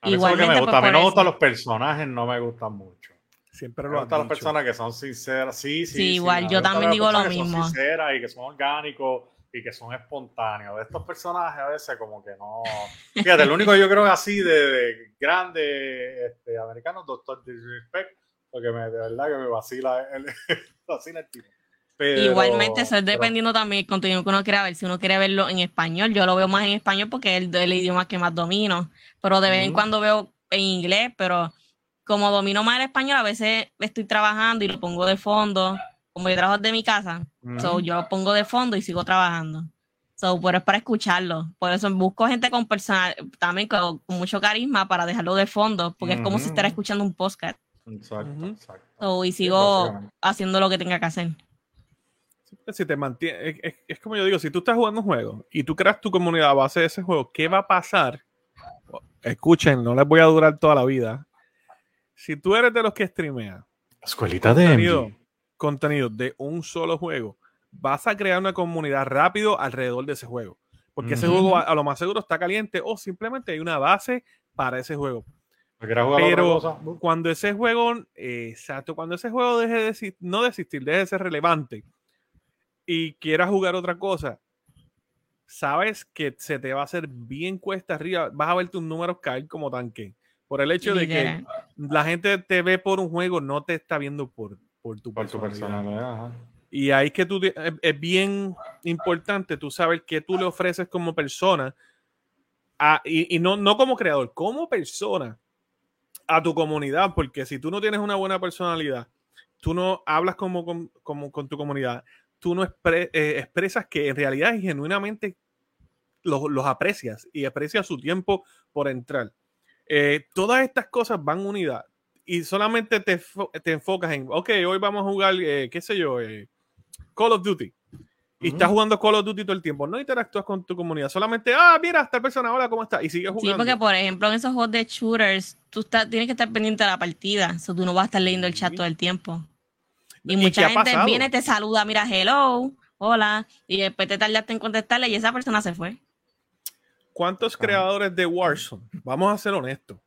A mí Igualmente, me gusta. a mí no me gustan los personajes, no me gustan mucho. Siempre lo me gustan las personas que son sinceras. Sí, sí. Sí, igual, yo también digo lo mismo. Que son sinceras y que son orgánicos y que son espontáneos. De estos personajes a veces como que no... Fíjate, el único yo creo que así de, grande este, americano, Doctor Disrespect, porque me, de verdad que me vacila el, vacila el tipo. Igualmente, eso es dependiendo también del contenido que uno quiera ver. Si uno quiere verlo en español, yo lo veo más en español porque es el, idioma que más domino. Pero de vez en cuando veo en inglés, pero como domino más el español, a veces estoy trabajando y lo pongo de fondo. Como yo trabajo de mi casa, yo lo pongo de fondo y sigo trabajando. So, pero es para escucharlo. Por eso busco gente con personal, también con, mucho carisma para dejarlo de fondo, porque es como si estuviera escuchando un podcast. Exacto, exacto. y sigo haciendo lo que tenga que hacer si te mantiene, es, como yo digo, si tú estás jugando un juego y tú creas tu comunidad a base de ese juego, ¿qué va a pasar? Escuchen, no les voy a durar toda la vida. Si tú eres de los que streamea Escuelita de contenido, de un solo juego, vas a crear una comunidad rápido alrededor de ese juego. Porque ese juego a, lo más seguro está caliente o simplemente hay una base para ese juego. Pero cuando ese juego, exacto, cuando ese juego deje de no desistir, deje de ser relevante, y quieras jugar otra cosa, sabes que se te va a hacer bien cuesta arriba. Vas a ver tus números caer como tanque. Por el hecho de que la gente te ve por un juego, no te está viendo por, por tu personalidad. Y ahí que tú es, bien importante tú saber qué tú le ofreces como persona y, no, no como creador, como persona a tu comunidad, porque si tú no tienes una buena personalidad, tú no hablas como, como con tu comunidad, tú no eh, expresas que en realidad y genuinamente los, aprecias y aprecias su tiempo por entrar. Eh, todas estas cosas van unidas y solamente te, te, enfocas en, ok, hoy vamos a jugar, eh, qué sé yo, Call of Duty. Y estás jugando Call of Duty todo el tiempo. No interactúas con tu comunidad. Solamente, ah, mira, esta persona, hola, ¿cómo está? Y sigues jugando. Sí, porque por ejemplo, en esos juegos de shooters, tú estás, tienes que estar pendiente de la partida. O tú no vas a estar leyendo el chat todo el tiempo. Y, mucha gente viene, te saluda, mira, hello, hola, y después te tardaste en contestarle y esa persona se fue. ¿Cuántos creadores de Warzone? Vamos a ser honestos.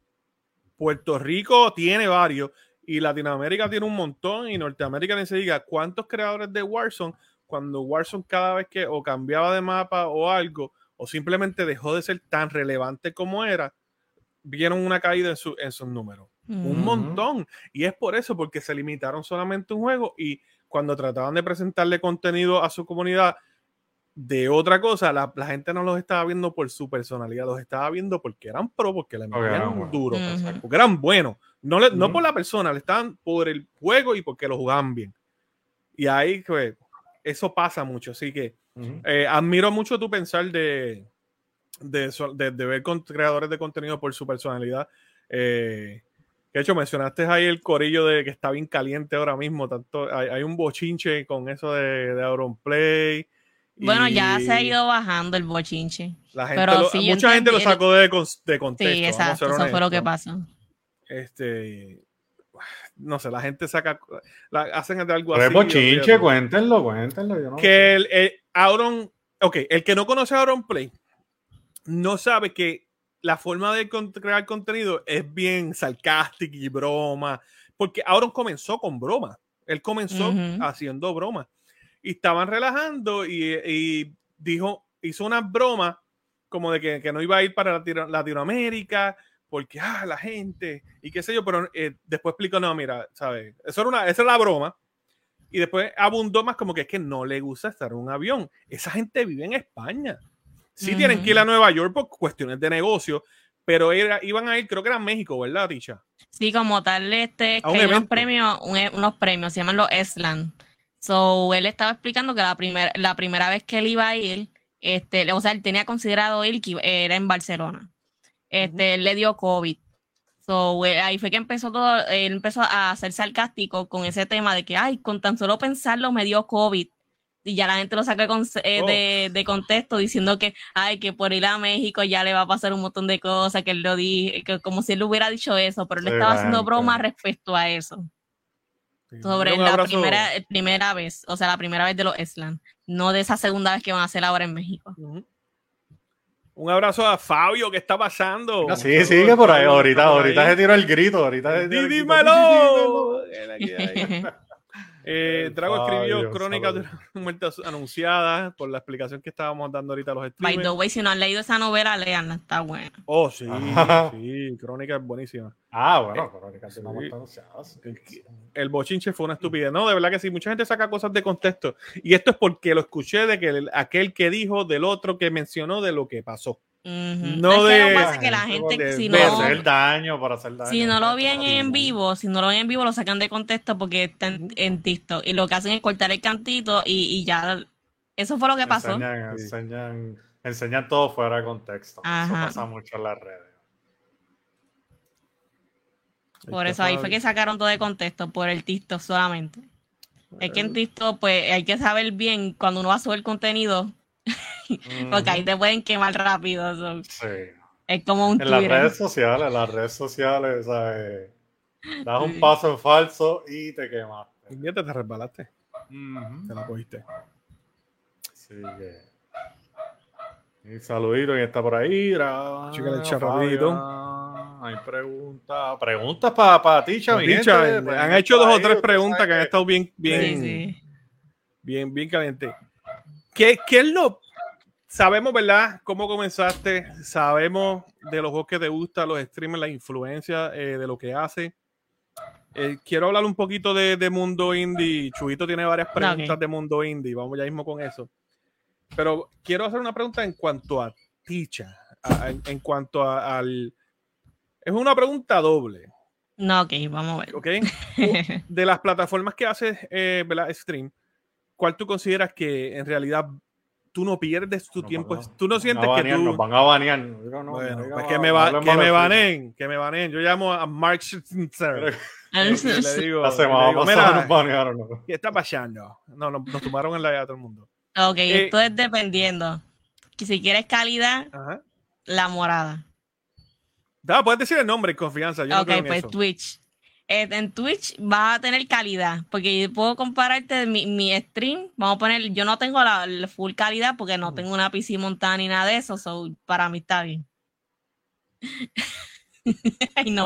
Puerto Rico tiene varios y Latinoamérica tiene un montón y Norteamérica ni se diga cuántos creadores de Warzone cuando Warzone cada vez que o cambiaba de mapa o algo o simplemente dejó de ser tan relevante como era, vieron una caída en, su, en sus números. Un montón. Y es por eso, porque se limitaron solamente a un juego y cuando trataban de presentarle contenido a su comunidad de otra cosa, la, gente no los estaba viendo por su personalidad, los estaba viendo porque eran pro, porque le metían duro, porque eran buenos. No, no por la persona, le estaban por el juego y porque lo jugaban bien. Y ahí, pues, eso pasa mucho. Así que eh, admiro mucho tu pensar de, de, ver con creadores de contenido por su personalidad. Eh, de hecho, mencionaste ahí el corillo de que está bien caliente ahora mismo. Tanto, hay, un bochinche con eso de, de Auronplay. Bueno, ya se ha ido bajando el bochinche. pero mucha gente lo sacó de, de contexto. Sí, exacto, eso fue lo que pasó. Este, no sé, la gente saca, hacen de algo pero así. bochinche, cuéntenlo, cuéntenlo. que el, Auron, ok, el que no conoce Auron Play no sabe que la forma de crear contenido es bien sarcástica y broma, porque Auron comenzó con broma. Él comenzó haciendo broma y estaban relajando y, dijo, hizo una broma como de que, no iba a ir para Latinoamérica porque, ah, la gente y qué sé yo, pero eh, después explicó, no, mira, ¿sabes? Eso era una, esa era la broma. Y después abundó más como que es que no le gusta estar en un avión. Esa gente vive en España. Sí tienen que ir a Nueva York por cuestiones de negocio, pero iban a ir, creo que era México, ¿verdad, Ticha? Sí, como tal, este, que hay unos premios, unos premios, se llaman los ESLAN. So, él estaba explicando que la, primera la primera vez que él iba a ir, este, o sea, él tenía considerado ir que era en Barcelona. Este, él le dio COVID. So, eh, ahí fue que empezó todo, él empezó a ser sarcástico con ese tema de que, ay, con tan solo pensarlo me dio COVID. Y ya la gente lo saca eh, oh. de, de, contexto diciendo que, ay, que por ir a México ya le va a pasar un montón de cosas, que él lo dijo, como si él hubiera dicho eso, pero él estaba haciendo broma respecto a eso sobre la primera, primera vez, o sea, la primera vez de los Eslan, no de esa segunda vez que van a hacer ahora en México. Un abrazo a Fabio, ¿qué está pasando? Sí, sí, sigue por ahí, ahorita, ahorita se tiró el grito, ahorita se tiró ¡Dímelo! Eh, Drago escribió crónicas de muertes anunciadas por la explicación que estábamos dando ahorita a los streamers. By the way, si no han leído esa novela, leanla, está buena. Oh, sí, sí, Crónica es buenísima. Ah, bueno, eh, Crónicas de muertes anunciadas. El, el, bochinche fue una estupidez. No, de verdad que sí, mucha gente saca cosas de contexto. Y esto es porque lo escuché de que aquel que dijo del otro que mencionó de lo que pasó. No de que la gente si no, hacer daño para hacer daño. Si no lo ven en vivo, si no lo ven en vivo lo sacan de contexto porque está en, TikTok y lo que hacen es cortar el cantito y, ya eso fue lo que pasó. Enseñan, enseñan, todo fuera de contexto. Eso pasa mucho en las redes. Por eso ahí fue que sacaron todo de contexto por el TikTok solamente. Es que en TikTok pues hay que saber bien cuando uno va a subir contenido porque ahí te pueden quemar rápido. Sí. Es como un En las redes sociales, en las redes sociales, ¿sabes? Das un paso en falso y te quemaste. Y te, te resbalaste. Te la cogiste. Sí, que. Y saludito, y está por ahí. Chica el. Hay preguntas. Preguntas para pa ti, Chavi. Pues, han hecho dos o tres preguntas que han estado bien, bien, bien, bien calientes. ¿Qué, ¿Qué es lo sabemos, ¿verdad? Cómo comenzaste, sabemos de los juegos que te gustan, los streamers, la influencia eh, de lo que hace. Eh, quiero hablar un poquito de, Mundo Indie. Chuito tiene varias preguntas de Mundo Indie. Vamos ya mismo con eso. Pero quiero hacer una pregunta en cuanto a Ticha. en, cuanto al. Es una pregunta doble. No, ok, vamos a ver. Ok. De las plataformas que haces, eh, ¿verdad? Stream, ¿cuál tú consideras que en realidad tú no pierdes tu tiempo. tú no sientes que tú. Nos van a banear. bueno, pues que, me, va, que me banen, que me banen. Yo llamo a Mark Schitzer. le digo, La semana pasada nos banearon. ¿Qué está pasando? No, nos, nos tomaron en la vida todo el mundo. Ok, eh, esto es dependiendo. Si quieres calidad, la morada. Da, puedes decir el nombre y confianza. Yo ok, no pues Twitch. Eh, en Twitch va a tener calidad, porque yo puedo compararte mi, mi stream, vamos a poner, yo no tengo la, full calidad porque no tengo una PC montada ni nada de eso, so para mí está bien. Ay, no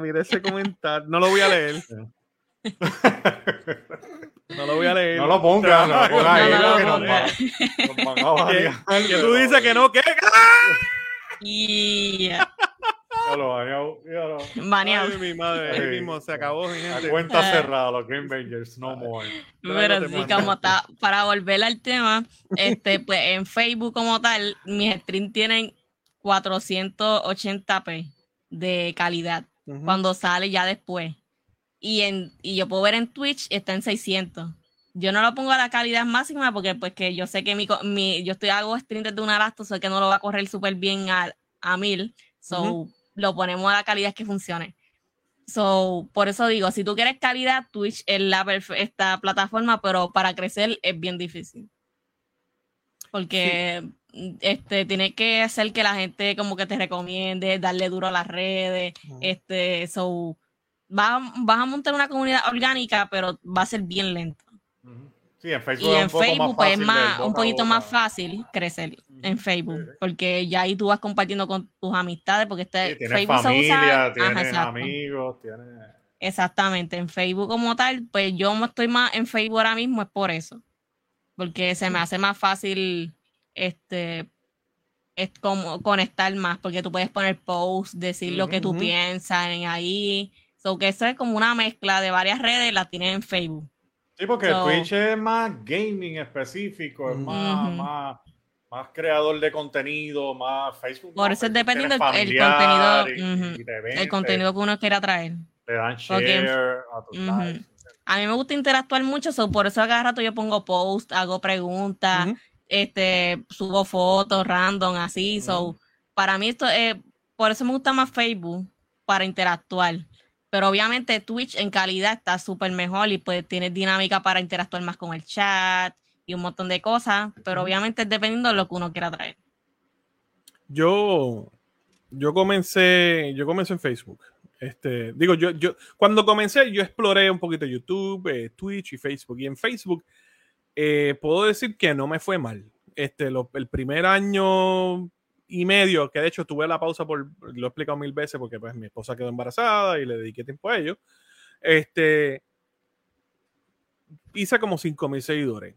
mira ese comentario, no lo voy a leer. No lo voy a leer. No lo pongas, no No, no, no, no. tú dices que no, ¿qué? Y Ya lo baneado, ya lo- baneado. Ay, mi madre, ahí mismo se acabó, mi cuenta cerrada, los Game Bangers, no more. Pero sí, como está, para volver al tema, este, pues en Facebook como tal, mis streams tienen 480p de calidad cuando sale ya después. Y, en, y yo puedo ver en Twitch, está en 600. Yo no lo pongo a la calidad máxima porque pues que yo sé que mi, co- mi yo estoy hago stream desde una laptop, sé que no lo va a correr súper bien a, a 1000. So. Lo ponemos a la calidad que funcione. So, por eso digo, si tú quieres calidad, Twitch es la esta plataforma, pero para crecer es bien difícil. Porque mm, este tiene que hacer que la gente como que te recomiende, darle duro a las redes, Ujú. este, so vas, vas a montar una comunidad orgánica, pero va a ser bien lento. Ujú. Sí, en Facebook Y es en un poco Facebook más pues es más, un poquito más fácil crecer en. Facebook, porque ya ahí tú vas compartiendo con tus amistades, porque este Sí, tienes Facebook se usa- familia, Ajá, tienes amigos, tienes... Exactamente, en Facebook como tal, pues yo estoy más en Facebook ahora mismo es por eso, porque se me hace más fácil este es como conectar más, porque tú puedes poner posts, decir lo que tú piensas en ahí, so que eso es como una mezcla de varias redes, la tienes en Facebook. Sí, porque So- Twitch es más gaming específico, es más, más creador de contenido, más Facebook. Por eso es dependiendo tiene el- el familiar contenido, y- y El contenido que uno quiera traer. Te, dan share a mí me gusta interactuar mucho, so por eso a cada rato yo pongo posts, hago preguntas, este, subo fotos random, así. So, para mí esto es, por eso me gusta más Facebook, para interactuar. Pero obviamente Twitch en calidad está súper mejor y pues tienes dinámica para interactuar más con el chat y un montón de cosas. Pero obviamente es dependiendo de lo que uno quiera traer. Yo, yo comencé, yo comencé en Facebook. Este, digo, yo, yo, cuando comencé, yo exploré un poquito YouTube, eh, Twitch y Facebook. Y en Facebook, eh, puedo decir que no me fue mal. Este, lo- el primer año y medio, que de hecho tuve la pausa por, lo he explicado mil veces, porque pues mi esposa quedó embarazada y le dediqué tiempo a ello. Este, hice como 5 mil seguidores.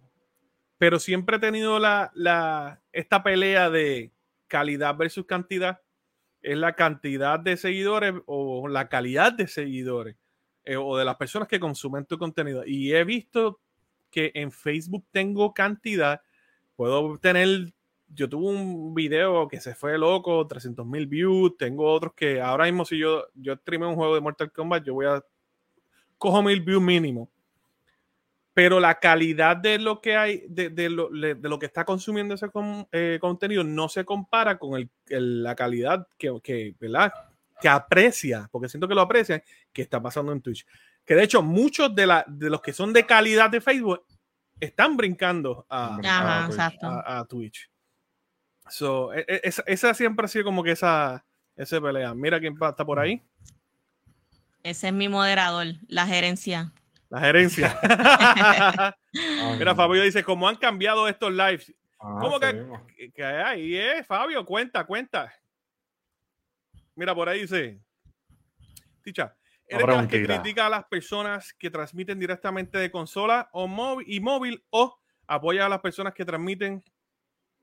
Pero siempre he tenido la, la, esta pelea de calidad versus cantidad. Es la cantidad de seguidores o la calidad de seguidores eh, o de las personas que consumen tu contenido. Y he visto que en Facebook tengo cantidad. Puedo tener, yo tuve un video que se fue loco, 300 mil views. Tengo otros que ahora mismo si yo, yo streameo un juego de Mortal Kombat, yo voy a, cojo mil views mínimo pero la calidad de lo que hay, de, de lo, de lo que está consumiendo ese con- eh, contenido no se compara con el- el- la calidad que, que, ¿verdad? que aprecia, porque siento que lo aprecian, que está pasando en Twitch. Que de hecho, muchos de, la, de los que son de calidad de Facebook están brincando a, Ajá, Twitch. a- a Twitch. So, esa, esa siempre ha sido como que esa, esa pelea. Mira quién está por ahí. Ese es mi moderador, la gerencia. La gerencia. Mira, Fabio dice, ¿cómo han cambiado estos lives? Ah, ¿Cómo que- seguimos. ¿Qué- qué hay, eh, Fabio? Cuenta, cuenta. Mira, por ahí dice. Ticha, ¿eres de las que critica a las personas que transmiten directamente de consola o móvil y móvil o apoya a las personas que transmiten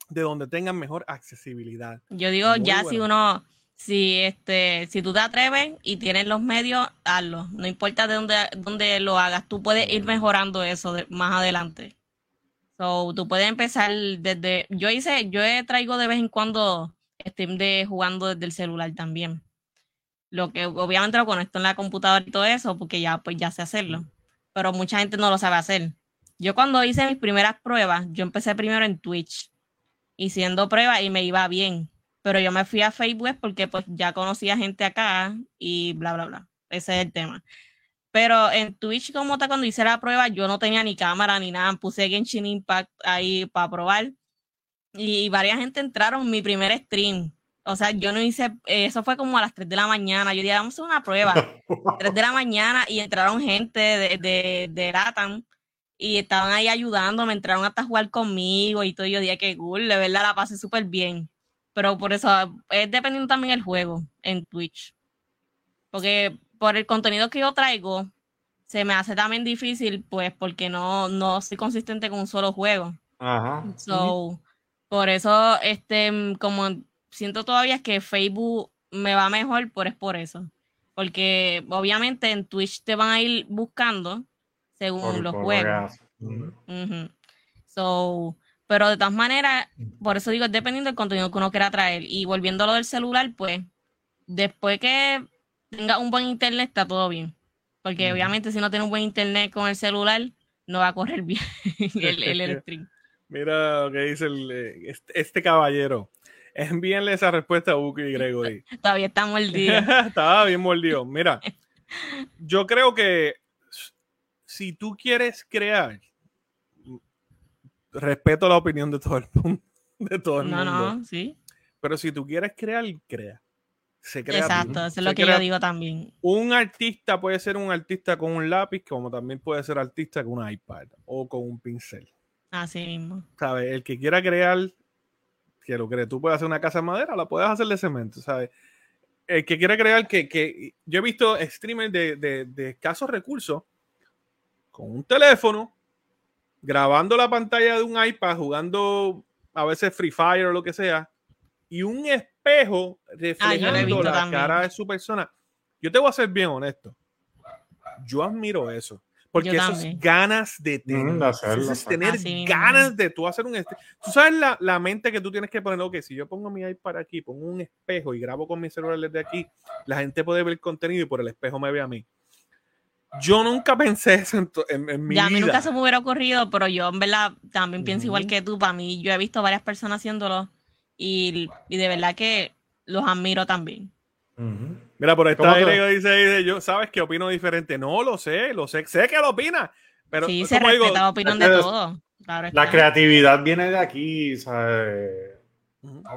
de donde tengan mejor accesibilidad? Yo digo, Muy ya si uno, si este, si tú te atreves y tienes los medios, hazlo. No importa de dónde, dónde lo hagas, tú puedes ir mejorando eso de- más adelante. So, tú puedes empezar desde, yo hice, yo traigo de vez en cuando stream de jugando desde el celular también. Lo que obviamente lo conecto en la computadora y todo eso, porque ya pues ya sé hacerlo. Pero mucha gente no lo sabe hacer. Yo cuando hice mis primeras pruebas, yo empecé primero en Twitch, haciendo pruebas y me iba bien pero yo me fui a Facebook porque pues ya conocía gente acá y bla, bla, bla. Ese es el tema. Pero en Twitch, como tal, cuando hice la prueba, yo no tenía ni cámara ni nada. Puse Genshin Impact ahí para probar. Y, varias gente entraron en mi primer stream. O sea, yo no hice, eh, eso fue como a las 3 de la mañana. Yo dije, vamos a hacer una prueba. 3 de la mañana y entraron gente de, de, de Latam y estaban ahí ayudándome, entraron hasta a jugar conmigo y todo. Yo dije que cool, de verdad la pasé súper bien. Pero por eso es dependiendo también el juego en Twitch. Porque por el contenido que yo traigo, se me hace también difícil, pues, porque no, no soy consistente con un solo juego. Ajá. So, por eso, este, como siento todavía que Facebook me va mejor, pues es por eso. Porque obviamente en Twitch te van a ir buscando según los juegos. So, pero de todas maneras, por eso digo, es dependiendo del contenido que uno quiera traer. Y volviendo a lo del celular, pues, después que tenga un buen internet, está todo bien. Porque obviamente si no tiene un buen internet con el celular, no va a correr bien el, el Mira lo que dice eh, este, este, caballero. Envíenle esa respuesta a Buki y Gregory. Todavía está mordido. Estaba bien mordido. Mira, yo creo que si tú quieres crear, respeto la opinión de todo el mundo. De todo el no, no, sí. Pero si tú quieres crear, crea. Se crea Exacto, eso es lo que yo digo también. Un artista puede ser un artista con un lápiz, como también puede ser artista con un iPad o con un pincel. Así mismo. ¿Sabes? El que quiera crear, que lo cree. Tú puedes hacer una casa de madera, la puedes hacer de cemento, ¿sabes? El que quiera crear, que, que yo he visto streamers de, de, de escasos recursos con un teléfono, grabando la pantalla de un iPad, jugando a veces Free Fire o lo que sea, y un espejo ah, reflejando la cara de su persona. Yo te voy a ser bien honesto. Yo admiro eso. Porque eso es ganas de tener. Mm, eso es tener ganas de tú hacer un. Tú sabes la, la, mente que tú tienes que poner. Ok, si yo pongo mi iPad aquí, pongo un espejo y grabo con mi celular desde aquí, la gente puede ver el contenido y por el espejo me ve a mí. Yo nunca pensé eso en, en, mi ya, vida. A mí nunca se me hubiera ocurrido, pero yo en verdad también pienso igual que tú. Para mí, yo he visto varias personas haciéndolo y, y de verdad que los admiro también. Mira, por esta dice, dice, yo, ¿sabes qué opino diferente? No, lo sé, lo sé, sé que lo opina. Pero sí, se respeta, opinan de todo. la creatividad viene de aquí, ¿sabes?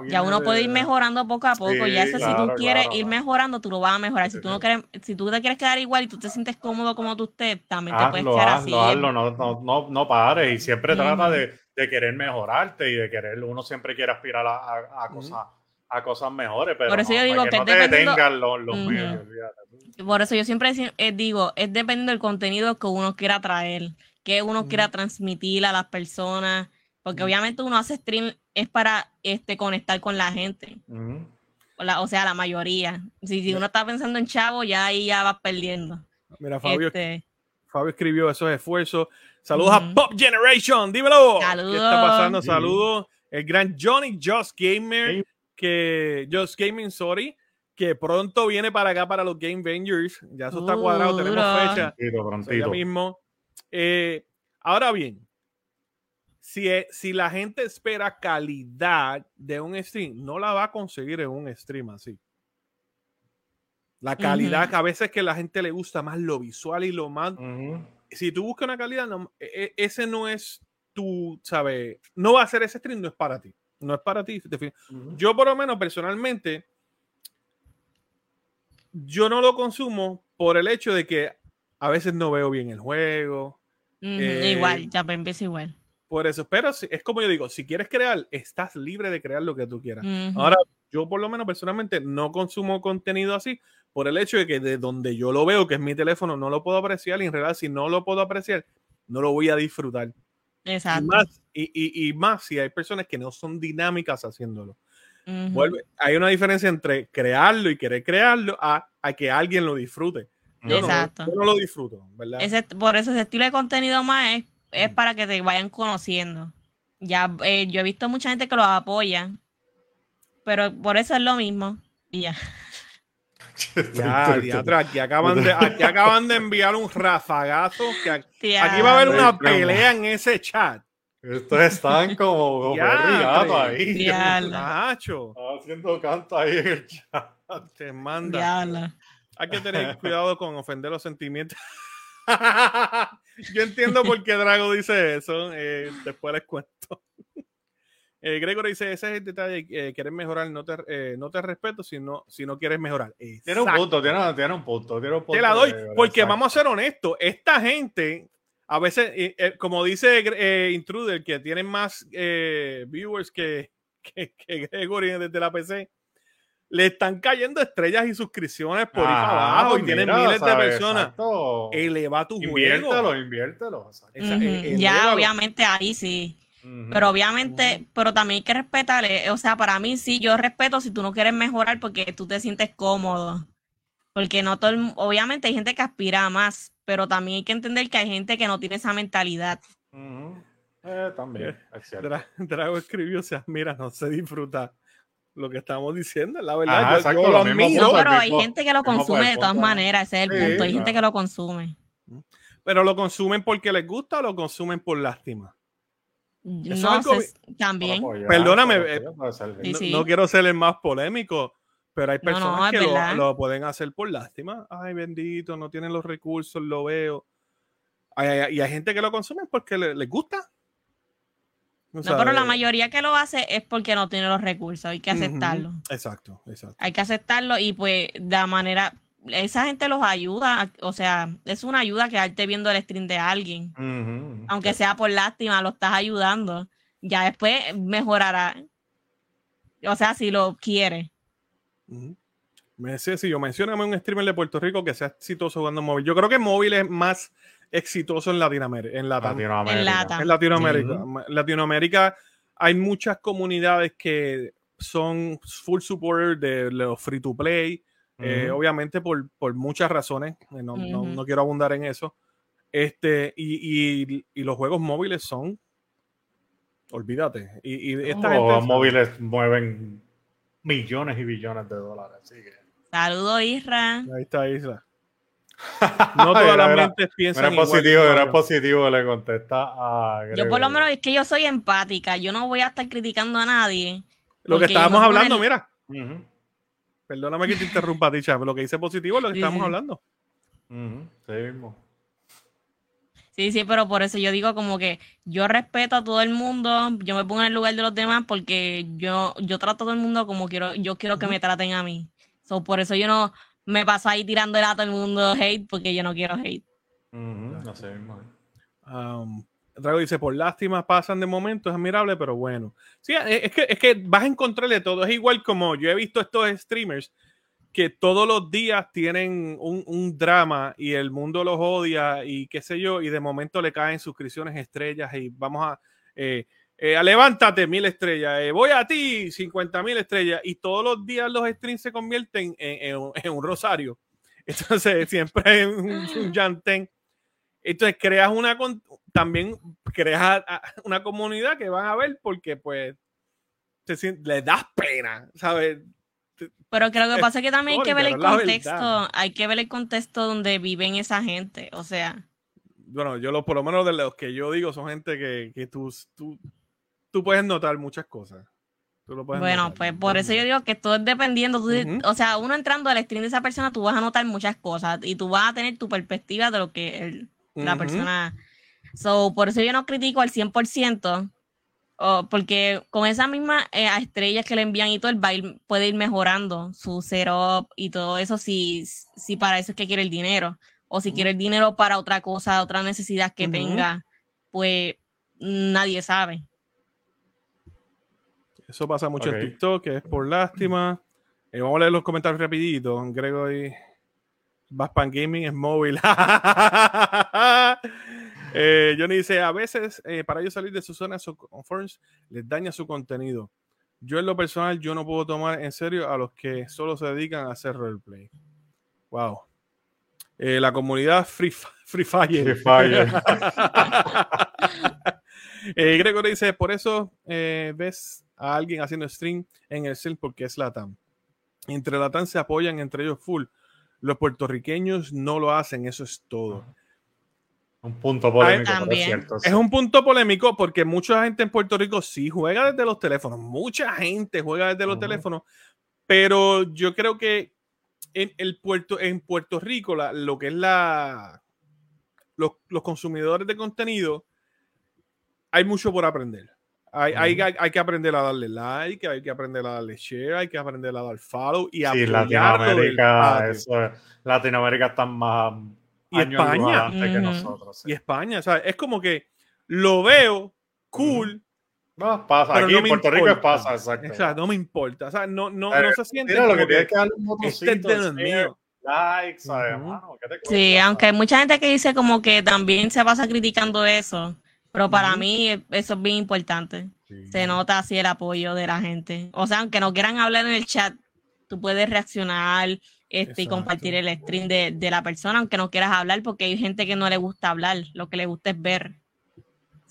Ya uno puede ir mejorando poco a poco. ya eso, si tú quieres ir mejorando, tú lo vas a mejorar. Si tú no quieres, si tú te quieres quedar igual y tú te sientes cómodo como tú estés, también te puedes quedar así. Hazlo, no, no, no, no pares. Y siempre trata de, de, querer mejorarte y de querer, uno siempre quiere aspirar a, a, cosas, a cosas mejores. Pero Por eso yo digo que, no te detengan los, los medios. Por eso yo siempre eh, digo, es dependiendo del contenido que uno quiera traer, que uno quiera transmitir a las personas porque obviamente uno hace stream es para este, conectar con la gente. o, sea, la mayoría. Si, uno está pensando en chavo, ya ahí ya vas perdiendo. Mira, Fabio, este Fabio escribió esos esfuerzos. Saludos a Pop Generation, dímelo. Saludos. ¿Qué está pasando? Saludos. El gran Johnny Just Gamer, que Just Gaming, sorry, que pronto viene para acá para los Game Vengers. Ya eso está cuadrado, uh, tenemos fecha. Prontito, mismo. Eh, ahora bien, e, si, la gente espera calidad de un stream, no la va a conseguir en un stream así. La calidad, que a veces que la gente le gusta más lo visual y lo más. Si tú buscas una calidad, e, e, ese no es tu, ¿sabes? No va a ser ese stream, no es para ti. No es para ti. Yo, por lo menos, personalmente, yo no lo consumo por el hecho de que a veces no veo bien el juego. igual, ya empieza igual. Por eso, pero es como yo digo, si quieres crear, estás libre de crear lo que tú quieras. Ahora, yo por lo menos personalmente no consumo contenido así por el hecho de que de donde yo lo veo, que es mi teléfono, no lo puedo apreciar y en realidad si no lo puedo apreciar, no lo voy a disfrutar. Exacto. Y más, y, y, más si hay personas que no son dinámicas haciéndolo. Vuelve, hay una diferencia entre crearlo y querer crearlo a, a que alguien lo disfrute. Exacto. No, yo no lo disfruto, ¿verdad? por eso ese estilo de contenido más es es para que te vayan conociendo. Ya eh, yo he visto mucha gente que los apoya, pero por eso es lo mismo. Y ya. Ya, aquí acaban, de, aquí acaban de enviar un rafagazo. Que aquí, va a haber una pelea en ese chat. Estos están como, como ahí. Nacho. Haciendo canto ahí en el chat. Te manda. Hay que tener cuidado con ofender los sentimientos. Yo entiendo por qué Drago dice eso. Eh, después les cuento. Eh, Gregory dice: Ese es el detalle. Eh, quieres mejorar, no te, no te respeto si no, si no quieres mejorar. Tiene un punto, tiene, un punto. te la doy, porque vamos a ser honestos. Esta gente, a veces, como dice Intruder, que tienen más viewers que, que, que Gregory desde la PC le están cayendo estrellas y suscripciones por ahí para abajo y tienen miles de personas. Eleva tu inviértelo, juego. Inviértelo, inviértelo. Ya, obviamente, ahí sí. Pero obviamente, pero también hay que respetarle. O sea, para mí sí, yo respeto si tú no quieres mejorar porque tú te sientes cómodo. Porque no todo, obviamente hay gente que aspira a más, pero también hay que entender que hay gente que no tiene esa mentalidad. eh, también, Drago escribió, o sea, mira, no se disfruta lo que estamos diciendo, la verdad. yo, lo, admiro. pero hay gente que lo consume de todas maneras, ese es el punto. Hay gente que lo consume. Pero lo consumen porque les gusta o lo consumen por lástima. no sé, también. Perdóname, eh, no, quiero ser el más polémico, pero hay personas que lo, pueden hacer por lástima. Ay, bendito, no tienen los recursos, lo veo. y hay gente que lo consume porque les gusta no, pero la mayoría que lo hace es porque no tiene los recursos, hay que aceptarlo. Exacto, exacto. Hay que aceptarlo y pues de manera, esa gente los ayuda, o sea, es una ayuda que quedarte viendo el stream de alguien. Aunque sea por lástima, lo estás ayudando. Ya después mejorará. O sea, si lo quiere. Me sé si yo mencioname un streamer de Puerto Rico que sea exitoso jugando móvil. Yo creo que móvil es más exitoso en Latinoamérica. En, Latinoamérica. En, Latinoamérica. Latinoamérica hay muchas comunidades que son full supporters de los free to play. Eh, obviamente por, muchas razones. Eh, no, quiero abundar en eso. Este, y, los juegos móviles son. Olvídate. Y, Los móviles mueven millones y billones de dólares. Saludos, Isra. Ahí está Isra. No todas las mentes piensan era positivo, era positivo, le contesta a Yo por lo menos es que yo soy empática, yo no voy a estar criticando a nadie. Lo que estábamos hablando, mira. Perdóname que te interrumpa, Ticha, pero lo que dice positivo es lo que estábamos hablando. Sí mismo. Sí, sí, pero por eso yo digo como que yo respeto a todo el mundo, yo me pongo en el lugar de los demás porque yo, yo trato a todo el mundo como quiero, yo quiero que me traten a mí. So, por eso yo no, me paso ahí tirando a todo el mundo hate porque yo no quiero hate. No sé, um, Drago dice, por lástima pasan de momento, es admirable, pero bueno. Sí, es que, es que vas a encontrarle todo. Es igual como yo he visto estos streamers que todos los días tienen un, un, drama y el mundo los odia y qué sé yo, y de momento le caen suscripciones estrellas y vamos a... Eh, eh, levántate, mil estrellas. Eh, voy a ti, 50 mil estrellas. Y todos los días los streams se convierten en, un rosario. Entonces, siempre es un, un Entonces, creas una. También creas una comunidad que van a ver porque, pues, te, les das pena, ¿sabes? Pero creo que pasa que también hay que ver el contexto. Hay que ver el contexto donde viven esa gente. O sea bueno, yo lo, por lo menos de los que yo digo son gente que, que tú, tú, tú puedes notar muchas cosas. bueno, pues por eso yo digo que todo es dependiendo. O sea, uno entrando al stream de esa persona, tú vas a notar muchas cosas y tú vas a tener tu perspectiva de lo que la persona. So, por eso yo no critico al 100%, porque con esa misma eh, estrellas que le envían y todo, el baile puede ir mejorando su setup y todo eso si, si para eso es que quiere el dinero. O si quiere el dinero para otra cosa, otra necesidad que tenga, pues nadie sabe. Eso pasa mucho en TikTok, que es por lástima. Eh, vamos a leer los comentarios rapidito. Gregory. Baspan Gaming es móvil. eh, Johnny dice, a veces eh, para ellos salir de su zona de confort les daña su contenido. Yo en lo personal, yo no puedo tomar en serio a los que solo se dedican a hacer roleplay. Wow. Eh, la comunidad Free, free Fire. Free Fire. Gregory dice, por eso ves a alguien haciendo stream en el cel porque es Latam. Entre Latam se apoyan entre ellos full. Los puertorriqueños no lo hacen, eso es todo. Un punto polémico, es cierto. Es un punto polémico porque mucha gente en Puerto Rico sí juega desde los teléfonos. Mucha gente juega desde los teléfonos. Pero yo creo que en, el puerto, en Puerto Rico, lo que es la. Los, los consumidores de contenido, hay mucho por aprender. Hay, hay, hay, que aprender a darle like, hay que aprender a darle share, hay que aprender a dar follow y sí, Latinoamérica, eso, Latinoamérica está más y España que nosotros. Y España, o sea, es como que lo veo cool, No, pasa. Aquí en Puerto Rico pasa, exacto. O sea, no me importa. O sea, no, no, no se siente. Mira, lo que tienes que darle un este de mío. Like, ¿sabes, ¿Qué te sí, aunque hay mucha gente que dice como que también se pasa criticando eso, pero para mí eso es bien importante. Se nota así el apoyo de la gente. O sea, aunque no quieran hablar en el chat, tú puedes reaccionar este, y compartir el stream de, de, la persona, aunque no quieras hablar, porque hay gente que no le gusta hablar, lo que le gusta es ver.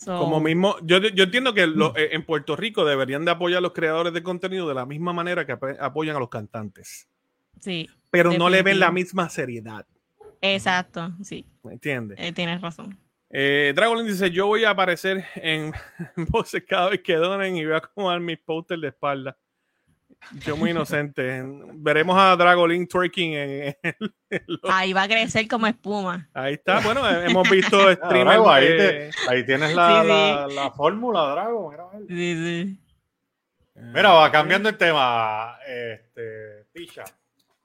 Como mismo, yo, yo entiendo que eh, en Puerto Rico deberían de apoyar a los creadores de contenido de la misma manera que apoyan a los cantantes. Sí. Pero no le ven la misma seriedad. Exacto, sí. ¿Me entiendes? Eh, tienes razón. Eh, Dragolin dice: Yo voy a aparecer en voces cada vez que donen y voy a acomodar mis posters de espalda. Yo muy inocente. Veremos a Dragolin twerking en, Ahí va a crecer como espuma. Ahí está. Bueno, hemos visto streamers. ahí, ahí, tienes la, la, fórmula, Drago. Mira, sí, sí. Mira, va cambiando el tema. Este, Picha.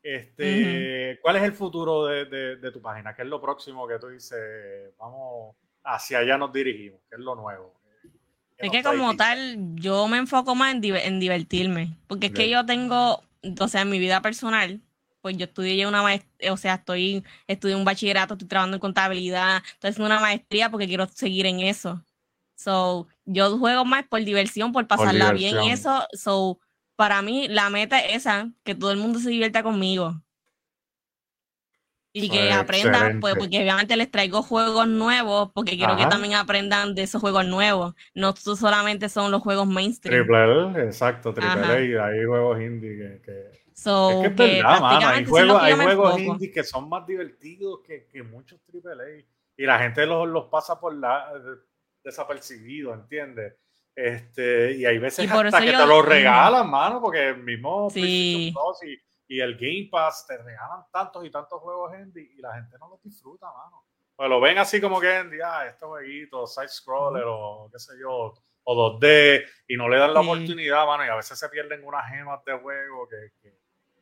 Este, ¿Cuál es el futuro de, de, de, tu página? ¿Qué es lo próximo que tú dices? Vamos, hacia allá nos dirigimos. ¿Qué es lo nuevo? Es que como tal, yo me enfoco más en, en divertirme, porque es que yo tengo, o sea, en mi vida personal, pues yo estudié una maestría, o sea, estoy, estudié un bachillerato, estoy trabajando en contabilidad, estoy haciendo una maestría porque quiero seguir en eso. So, yo juego más por diversión, por pasarla bien bien eso. So, para mí la meta es esa, que todo el mundo se divierta conmigo y que pues, aprendan, pues, porque obviamente les traigo juegos nuevos, porque quiero que también aprendan de esos juegos nuevos. No solamente son los juegos mainstream. Triple exacto, Triple A, hay juegos indie que. es que es verdad, mano, hay juegos, hay juegos indie que son más divertidos que, que muchos Triple A. Y la gente los, los pasa por la desapercibido, ¿entiendes? Este, y hay veces hasta que te los regalan, mano, porque el mismo sí. Y el Game Pass te regalan tantos y tantos juegos indie y la gente no los disfruta, mano. Pues lo ven así como que en día, estos jueguitos, side scroller o qué sé yo, o 2D, y no le dan la oportunidad, mano, y a veces se pierden unas gemas de juego que,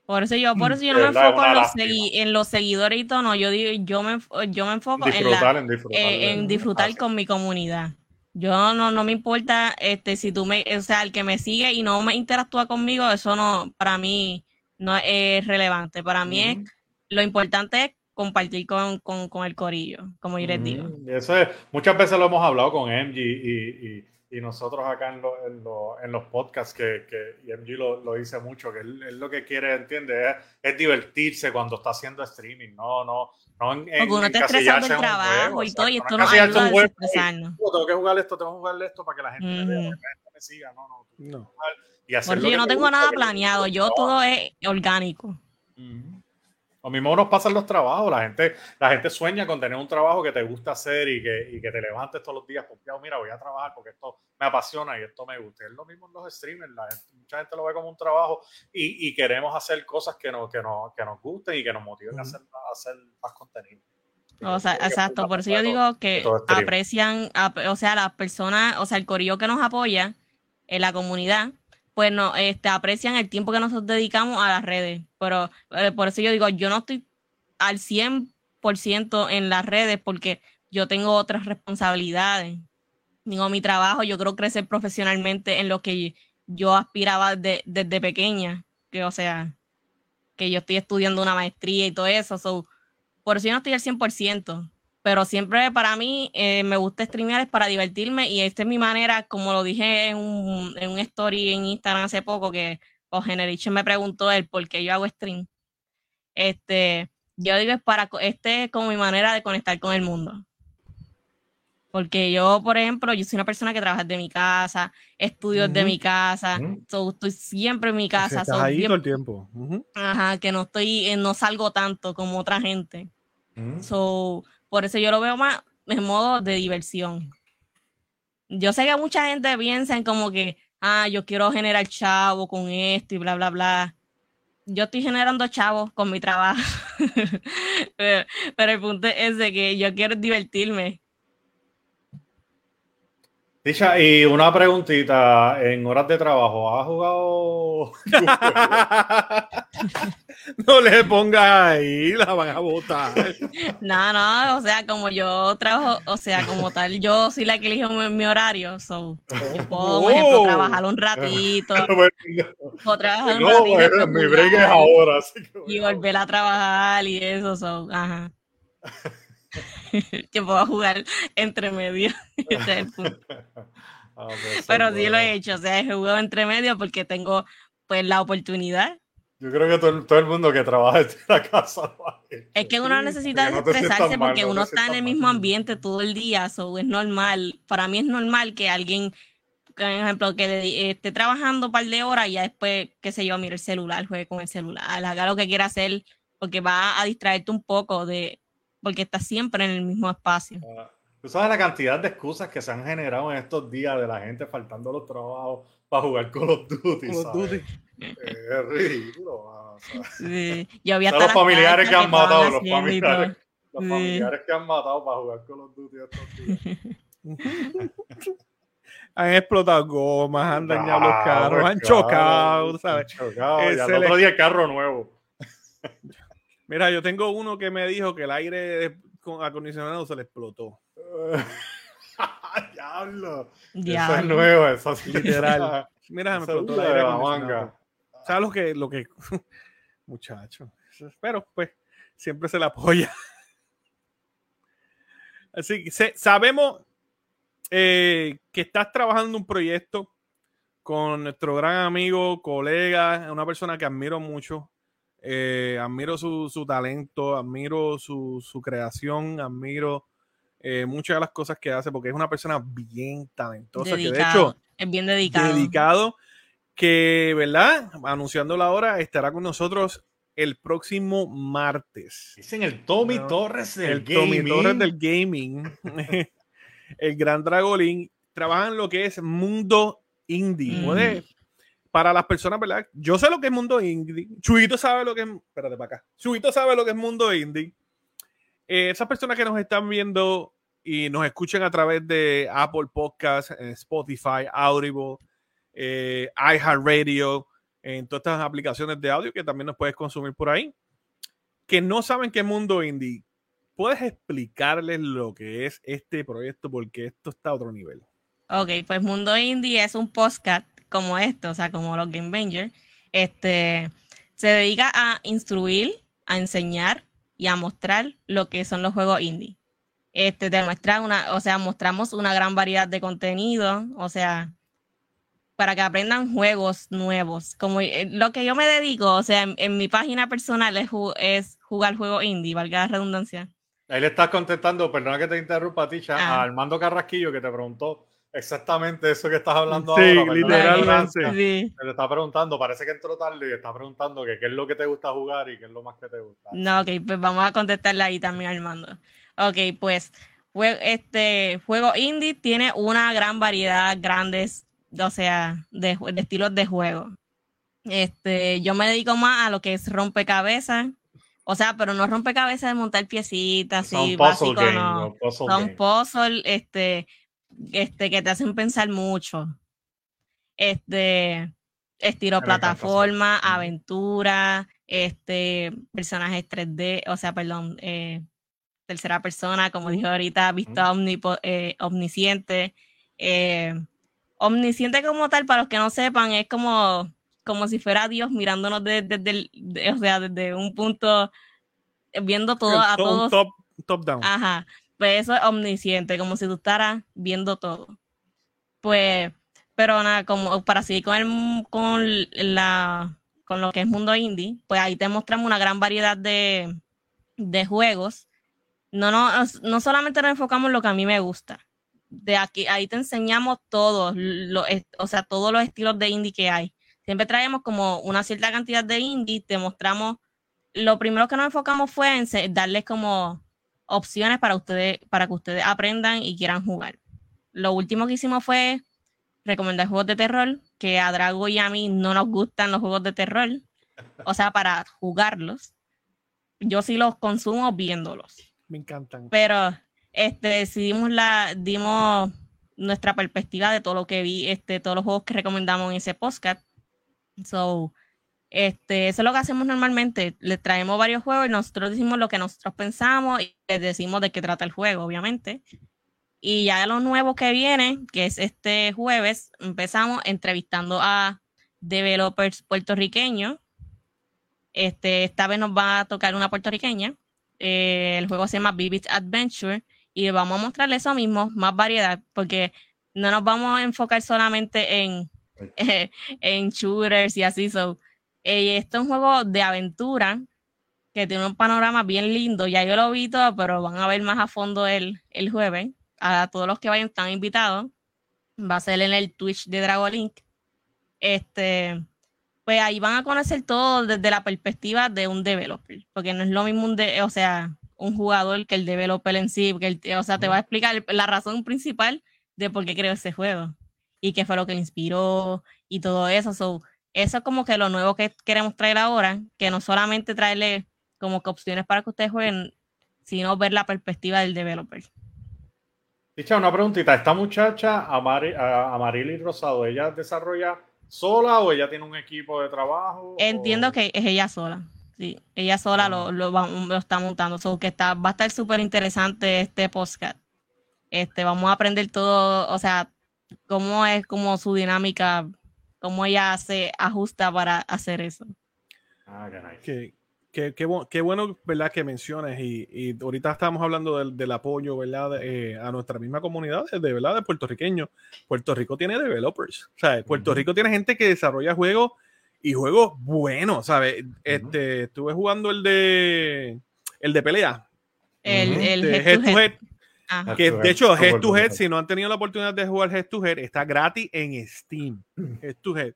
por eso yo, por eso yo no me enfoco en los, en los, seguidores y todo, no, yo digo, yo me, yo me enfoco en, la, en, disfrutar, eh, en disfrutar con mi comunidad. Yo no, no me importa este si tú me, o sea, el que me sigue y no me interactúa conmigo, eso no, para mí, no es relevante. Para mí es, lo importante es compartir con, el corillo, como yo les digo. Eso es, muchas veces lo hemos hablado con MG y, nosotros acá en, en, los podcasts, que, que y MG lo, dice mucho, que él, lo que quiere, entiende, es, divertirse cuando está haciendo streaming, no, no, no en, Porque uno está estresando el trabajo y todo, y esto no ayuda a desestresarnos. Tengo que jugar esto, tengo que jugar esto para que la gente me vea, me siga, no, no. no. Porque yo no tengo nada planeado, yo todo es orgánico. Lo mismo nos pasa en los trabajos, la gente, la gente sueña con tener un trabajo que te gusta hacer y que, y que te levantes todos los días porque, mira, voy a trabajar porque esto me apasiona y esto me gusta. Es lo mismo en los streamers, mucha gente lo ve como un trabajo y, y queremos hacer cosas que, no, que, no, que nos gusten y que nos motiven a, hacer, a hacer más contenido. O sea, exacto, por eso yo digo que aprecian, o sea, las personas, o sea, el corillo que nos apoya en la comunidad, pues no, este, aprecian el tiempo que nosotros dedicamos a las redes. Pero eh, por eso yo digo, yo no estoy al 100% en las redes porque yo tengo otras responsabilidades. Digo, mi trabajo, yo creo crecer profesionalmente en lo que yo aspiraba desde pequeña. Que, o sea, que yo estoy estudiando una maestría y todo eso. por eso yo no estoy al 100% pero siempre para mí eh, me gusta streamear es para divertirme y esta es mi manera, como lo dije en un, en un story en Instagram hace poco, que o Generation me preguntó él por qué yo hago stream. Este, yo digo es para, este es como mi manera de conectar con el mundo. Porque yo, por ejemplo, yo soy una persona que trabaja de mi casa, estudio de mi casa, estoy siempre en mi casa. Estás ahí todo el tiempo. Ajá, que no estoy, eh, no salgo tanto como otra gente. So, por eso yo lo veo más en modo de diversión. Yo sé que mucha gente piensa en como que, ah, yo quiero generar chavo con esto y bla, bla, bla. Yo estoy generando chavos con mi trabajo. pero, el punto es de que yo quiero divertirme. Dicha, y una preguntita, en horas de trabajo, ¿has jugado? no le pongas ahí, la van a botar. No, no, o sea, como yo trabajo, o sea, como tal, yo soy la que elijo mi, horario, so, puedo, por ejemplo, trabajar un ratito, o trabajar un ratito. mi break es ahora, Y volver a trabajar y eso, so, ajá. que puedo jugar entre medio. Ah, pues, Pero sí lo he hecho, o sea, he jugado entre medio porque tengo pues la oportunidad. Yo creo que todo, el mundo que trabaja en la casa Es que uno necesita estresarse porque uno está en el mismo ambiente todo el día, eso es normal. Para mí es normal que alguien, por ejemplo, que esté trabajando un par de horas y ya después, qué sé yo, mire el celular, juegue con el celular, haga lo que quiera hacer, porque va a distraerte un poco de, porque está siempre en el mismo espacio. Ah, Tú sabes la cantidad de excusas que se han generado en estos días de la gente faltando los trabajos para jugar Call of Duty. Call of Duty. Es ridículo. Sí. Yo había los familiares que han matado, los familiares, los familiares que han matado para jugar Call of Duty estos días. han explotado gomas, han dañado los carros, han chocado, ¿sabes? Han chocado, ya el otro día carro nuevo. Mira, yo tengo uno que me dijo que el aire acondicionado se le explotó. Diablo. Eso es nuevo, eso es literal. Mira, me explotó la, la manga. ¿Sabes lo que, lo que, muchacho? Pero pues siempre se le apoya. Así que sabemos eh, que estás trabajando un proyecto con nuestro gran amigo, colega, una persona que admiro mucho. Eh, admiro su, su, talento, admiro su, su creación, admiro eh, muchas de las cosas que hace, porque es una persona bien talentosa, que de hecho es bien dedicado. Dedicado, que, ¿verdad? Anunciando la hora, estará con nosotros el próximo martes. Dicen el Tommy Torres del el gaming. Tommy Torres del gaming. el gran Dragolín. Trabaja en lo que es mundo indie. Puede, para las personas, ¿verdad? Yo sé lo que es mundo indie. Chuito sabe lo que es. Espérate para acá. Chuito sabe lo que es mundo indie. Eh, esas personas que nos están viendo y nos escuchan a través de Apple Podcasts, Spotify, Audible, eh, iHeartRadio, en todas estas aplicaciones de audio que también nos puedes consumir por ahí, que no saben qué mundo indie. ¿Puedes explicarles lo que es este proyecto? Porque esto está a otro nivel. Ok, pues Mundo Indie es un podcast como esto, o sea, como los Game Banger. Este se dedica a instruir, a enseñar y a mostrar lo que son los juegos indie. Este, te muestra una, o sea, mostramos una gran variedad de contenido, o sea, para que aprendan juegos nuevos. Como eh, lo que yo me dedico, o sea, en, mi página personal es, es jugar juegos indie, valga la redundancia. Ahí le estás contestando, perdona que te interrumpa, Ticha, ah. a Armando Carrasquillo que te preguntó exactamente eso que estás hablando sí, ahora. Literalmente. Sí, Le está preguntando, parece que entró tarde y está preguntando que qué es lo que te gusta jugar y qué es lo más que te gusta. No, ok, pues vamos a contestarle ahí también, Armando. Ok, pues este juego indie tiene una gran variedad, grandes, o sea, de, estilos de juego. Este, yo me dedico más a lo que es rompecabezas, o sea, pero no rompecabezas de montar piecitas, así, básico, no. Son puzzle, este, este, que te hacen pensar mucho. Este, estilo plataforma, aventura, este, personajes 3D, o sea, perdón, eh, tercera persona, como dijo ahorita, vista eh, omnisciente. Eh, omnisciente como tal, para los que no sepan, es como, como si fuera Dios mirándonos desde, o sea, desde un punto, viendo todo a todos. Top, top down. Ajá pues eso es omnisciente, como si tú estaras viendo todo. Pues, pero nada, como para seguir con, el, con, la, con lo que es mundo indie, pues ahí te mostramos una gran variedad de, de juegos. No, no, no solamente nos enfocamos en lo que a mí me gusta. De aquí, ahí te enseñamos todos, lo, o sea, todos los estilos de indie que hay. Siempre traemos como una cierta cantidad de indie, te mostramos. Lo primero que nos enfocamos fue en darles como opciones para ustedes, para que ustedes aprendan y quieran jugar. Lo último que hicimos fue recomendar juegos de terror, que a Drago y a mí no nos gustan los juegos de terror, o sea, para jugarlos. Yo sí los consumo viéndolos. Me encantan. Pero este decidimos la dimos nuestra perspectiva de todo lo que vi, este, todos los juegos que recomendamos en ese podcast. So, este, eso es lo que hacemos normalmente. Les traemos varios juegos y nosotros decimos lo que nosotros pensamos y les decimos de qué trata el juego, obviamente. Y ya lo nuevo que viene, que es este jueves, empezamos entrevistando a developers puertorriqueños. Este, esta vez nos va a tocar una puertorriqueña. Eh, el juego se llama Vivid Adventure y vamos a mostrarle eso mismo, más variedad, porque no nos vamos a enfocar solamente en, en shooters y así. So, eh, esto es un juego de aventura que tiene un panorama bien lindo. Ya yo lo vi todo, pero van a ver más a fondo el, el jueves a todos los que vayan están invitados. Va a ser en el Twitch de Dragolink. Este, pues ahí van a conocer todo desde la perspectiva de un developer, porque no es lo mismo un de, o sea, un jugador que el developer en sí, porque o sea, te va a explicar la razón principal de por qué creó ese juego y qué fue lo que le inspiró y todo eso. Eso es como que lo nuevo que queremos traer ahora, que no solamente traerle como que opciones para que ustedes jueguen, sino ver la perspectiva del developer. Dicha, una preguntita. ¿Esta muchacha, Amarili Rosado, ella desarrolla sola o ella tiene un equipo de trabajo? Entiendo que es ella sola. Sí, ella sola lo, lo, está montando. So que está, va a estar súper interesante este podcast. Este, vamos a aprender todo, o sea, cómo es como su dinámica, cómo ella se ajusta para hacer eso. Ah, qué Qué, bueno, ¿verdad? Que menciones y, ahorita estamos hablando del, apoyo, ¿verdad? Eh, a nuestra misma comunidad, de, ¿verdad? De puertorriqueños. Puerto Rico tiene developers, o sea, Puerto Rico tiene gente que desarrolla juegos y juegos buenos, ¿sabes? Este, estuve jugando el de, el de pelea. El, el head, to head. Que de hecho, Head to Head, si no han tenido la oportunidad de jugar Head to Head, está gratis en Steam. Head to Head.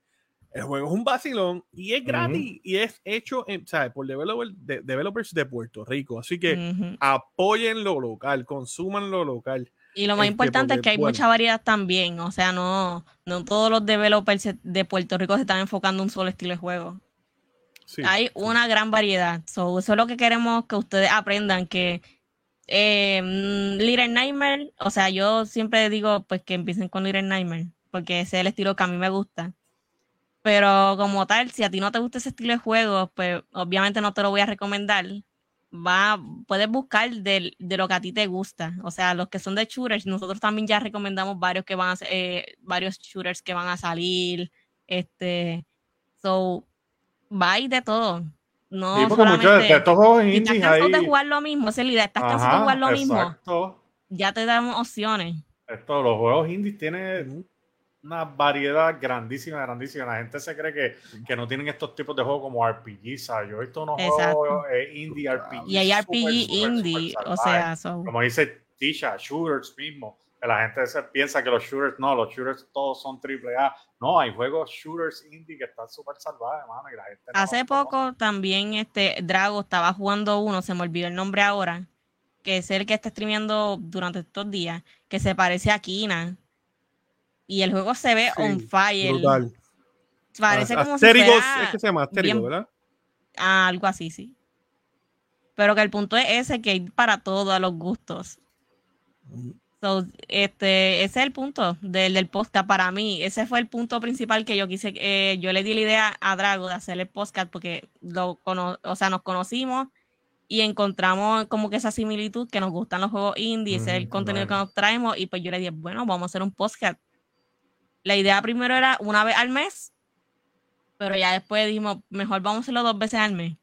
El juego es un vacilón y es gratis y es hecho por developers de Puerto Rico. Así que apoyen lo local, consuman lo local. Y lo más este, importante es que hay mucha variedad también. O sea, no, no todos los developers de Puerto Rico se están enfocando en un solo estilo de juego. Hay una gran variedad. eso es lo que queremos que ustedes aprendan, que eh, Little Nightmare, o sea, yo siempre digo pues que empiecen con Little Nightmare, porque ese es el estilo que a mí me gusta. Pero como tal, si a ti no te gusta ese estilo de juego, pues obviamente no te lo voy a recomendar. Va, puedes buscar de, lo que a ti te gusta. O sea, los que son de shooters, nosotros también ya recomendamos varios que van a eh, varios shooters que van a salir. Este, so, va de todo. No solamente, de estos juegos si estás cansado de jugar lo mismo, esa es la idea, estás cansado de jugar lo mismo, ya te damos opciones. Esto, los juegos indies tienen una variedad grandísima, grandísima. La gente se cree que, que no tienen estos tipos de juegos como RPG, ¿sabes? Yo he visto unos juegos eh, indie RPG. Y hay RPG indie, o sea, como dice Tisha, shooters mismo. la gente se piensa que los shooters, no, los shooters todos son triple A. No, hay juegos shooters indie que están súper salvajes, mano. Y la gente Hace poco también este Drago estaba jugando uno, se me olvidó el nombre ahora, que es el que está streameando durante estos días, que se parece a Kina y el juego se ve on fire. Brutal. Parece como si fuera es que se llama Astérigos, ¿verdad? algo así, sí. Pero que el punto es ese, que hay para todos los gustos. Este, ese es el punto del, del podcast para mí. Ese fue el punto principal que yo quise. Eh, yo le di la idea a Drago de hacer el podcast porque lo o sea, nos conocimos y encontramos como que esa similitud que nos gustan los juegos indie, ese es el contenido que nos traemos. Y pues yo le dije, bueno, vamos a hacer un podcast la idea primero era una vez al mes, pero ya después dijimos, mejor vamos a hacerlo dos veces al mes.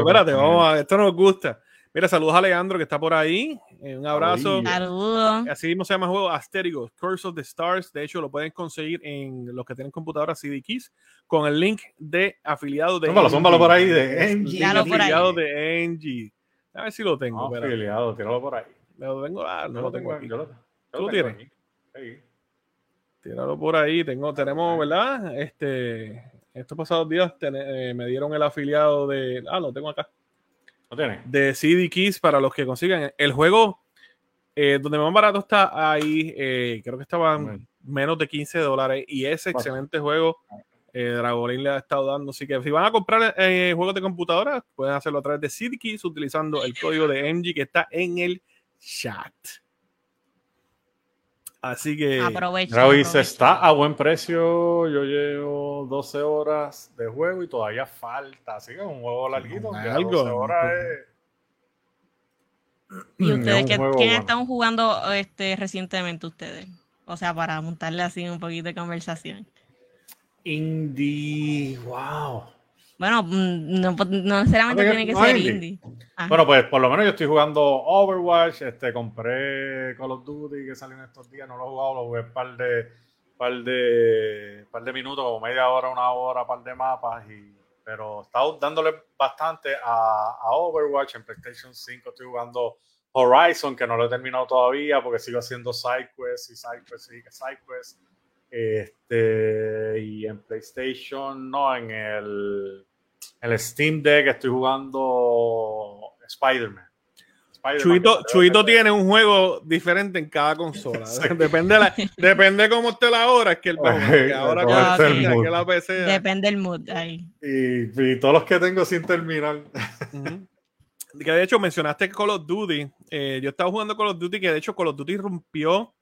Espérate, vamos a, esto nos gusta. Mira, saludos a Alejandro que está por ahí. Eh, un abrazo. Saludos. Así mismo se llama el juego Astérigos, Curse of the Stars. De hecho, lo pueden conseguir en los que tienen computadora CD Keys con el link de afiliado de. Zómbalo, por ahí de Engie. Afiliado de Engie. A ver si lo tengo. No, afiliado, tíralo por ahí. Lo tengo, ah, no lo tengo aquí. Yo lo tengo. ¿Tú lo tienes? Tíralo por ahí. Tengo, tenemos, ¿verdad? Este, estos pasados días eh, me dieron el afiliado de. Ah, lo tengo acá. De CD Keys para los que consigan. El juego eh, donde más barato está ahí, eh, creo que estaban menos de 15 dólares. Y ese excelente juego. Eh, Dragolin le ha estado dando. Así que si van a comprar juegos de computadora, pueden hacerlo a través de CD Keys utilizando el código de MG que está en el chat. Así que. Aprovecha. está a buen precio. Yo llevo 12 horas de juego y todavía falta. Así que es un juego larguito. algo. 12 horas ¿Y ustedes qué, están jugando este, recientemente ustedes? O sea, para montarle así un poquito de conversación. Indie, wow. Bueno, mm, no, no necesariamente tiene que ser indie. Bueno, pues por lo menos yo estoy jugando Overwatch, este, compré Call of Duty que salió en estos días, no lo he jugado, lo jugué un par de, par de, par de minutos, como media hora, una hora, par de mapas, y, pero he estado dándole bastante a, a Overwatch en PlayStation 5, estoy jugando Horizon, que no lo he terminado todavía porque sigo haciendo sidequests y sidequests y sidequests. Este, y en PlayStation, no, en el el Steam Deck estoy jugando Spider-Man. Chuito, tiene un juego diferente en cada consola. Depende, la, depende cómo esté la hora, es que el ahora que, la PC. Depende del mood ahí. Y, todos los que tengo sin terminar. Que de hecho mencionaste Call of Duty. Eh, yo estaba jugando Call of Duty, que de hecho Call of Duty rompió